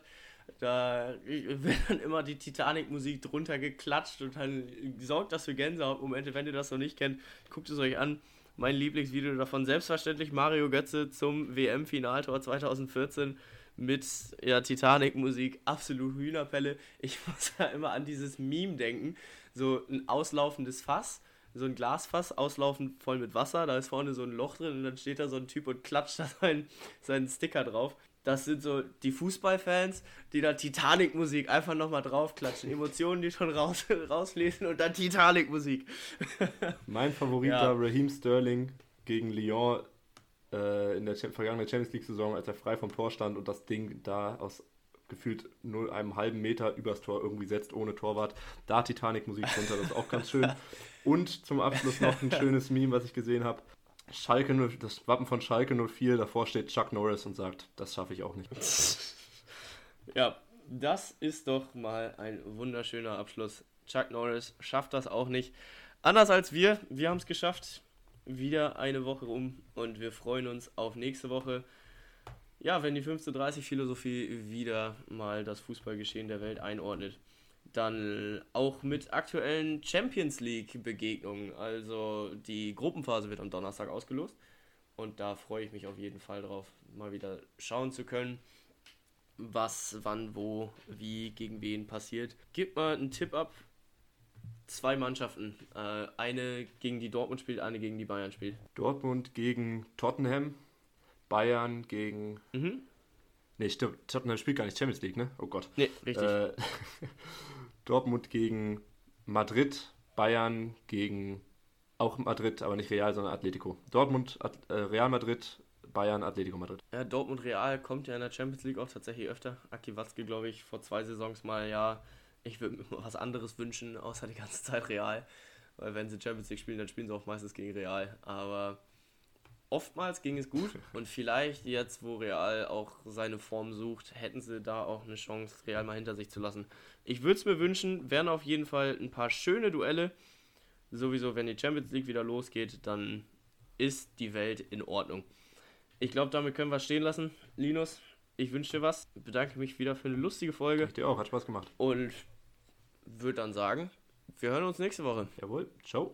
da wird dann immer die Titanic-Musik drunter geklatscht und dann sorgt das für Gänsehautmomente. Wenn ihr das noch nicht kennt, guckt es euch an. Mein Lieblingsvideo davon, selbstverständlich Mario Götze zum WM-Finaltor 2014 mit ja, Titanic-Musik, absolut Hühnerpelle. Ich muss da immer an dieses Meme denken, so ein auslaufendes Fass, so ein Glasfass, auslaufend voll mit Wasser, da ist vorne so ein Loch drin und dann steht da so ein Typ und klatscht da seinen, seinen Sticker drauf das sind so die Fußballfans, die da Titanic-Musik einfach nochmal draufklatschen. Emotionen, die schon raus, rauslesen und dann Titanic-Musik. mein Favorit ja. war Raheem Sterling gegen Lyon äh, in der vergangenen Champions League-Saison, als er frei vom Tor stand und das Ding da aus gefühlt nur einem halben Meter übers Tor irgendwie setzt, ohne Torwart. Da Titanic-Musik drunter, das ist auch ganz schön. Und zum Abschluss noch ein schönes Meme, was ich gesehen habe. Schalke 0, das Wappen von Schalke 04, davor steht Chuck Norris und sagt, das schaffe ich auch nicht. ja, das ist doch mal ein wunderschöner Abschluss. Chuck Norris schafft das auch nicht. Anders als wir, wir haben es geschafft. Wieder eine Woche um und wir freuen uns auf nächste Woche. Ja, wenn die 1530 Philosophie wieder mal das Fußballgeschehen der Welt einordnet dann auch mit aktuellen Champions League Begegnungen. Also die Gruppenphase wird am Donnerstag ausgelost. Und da freue ich mich auf jeden Fall drauf, mal wieder schauen zu können, was, wann, wo, wie, gegen wen passiert. Gib mal einen Tipp ab. Zwei Mannschaften. Äh, eine gegen die Dortmund spielt, eine gegen die Bayern spielt. Dortmund gegen Tottenham, Bayern gegen. Mhm. Nee, stimmt. Tottenham spielt gar nicht Champions League, ne? Oh Gott. Nee, richtig. Äh, Dortmund gegen Madrid, Bayern gegen auch Madrid, aber nicht Real, sondern Atletico. Dortmund, äh, Real Madrid, Bayern, Atletico Madrid. Ja, Dortmund Real kommt ja in der Champions League auch tatsächlich öfter. Aki Watzke, glaube ich, vor zwei Saisons mal, ja, ich würde mir was anderes wünschen, außer die ganze Zeit Real. Weil wenn sie Champions League spielen, dann spielen sie auch meistens gegen Real. Aber oftmals ging es gut und vielleicht jetzt, wo Real auch seine Form sucht, hätten sie da auch eine Chance, Real mal hinter sich zu lassen. Ich würde es mir wünschen, wären auf jeden Fall ein paar schöne Duelle. Sowieso, wenn die Champions League wieder losgeht, dann ist die Welt in Ordnung. Ich glaube, damit können wir es stehen lassen. Linus, ich wünsche dir was. Bedanke mich wieder für eine lustige Folge. Ich dir auch, hat Spaß gemacht. Und würde dann sagen, wir hören uns nächste Woche. Jawohl, ciao.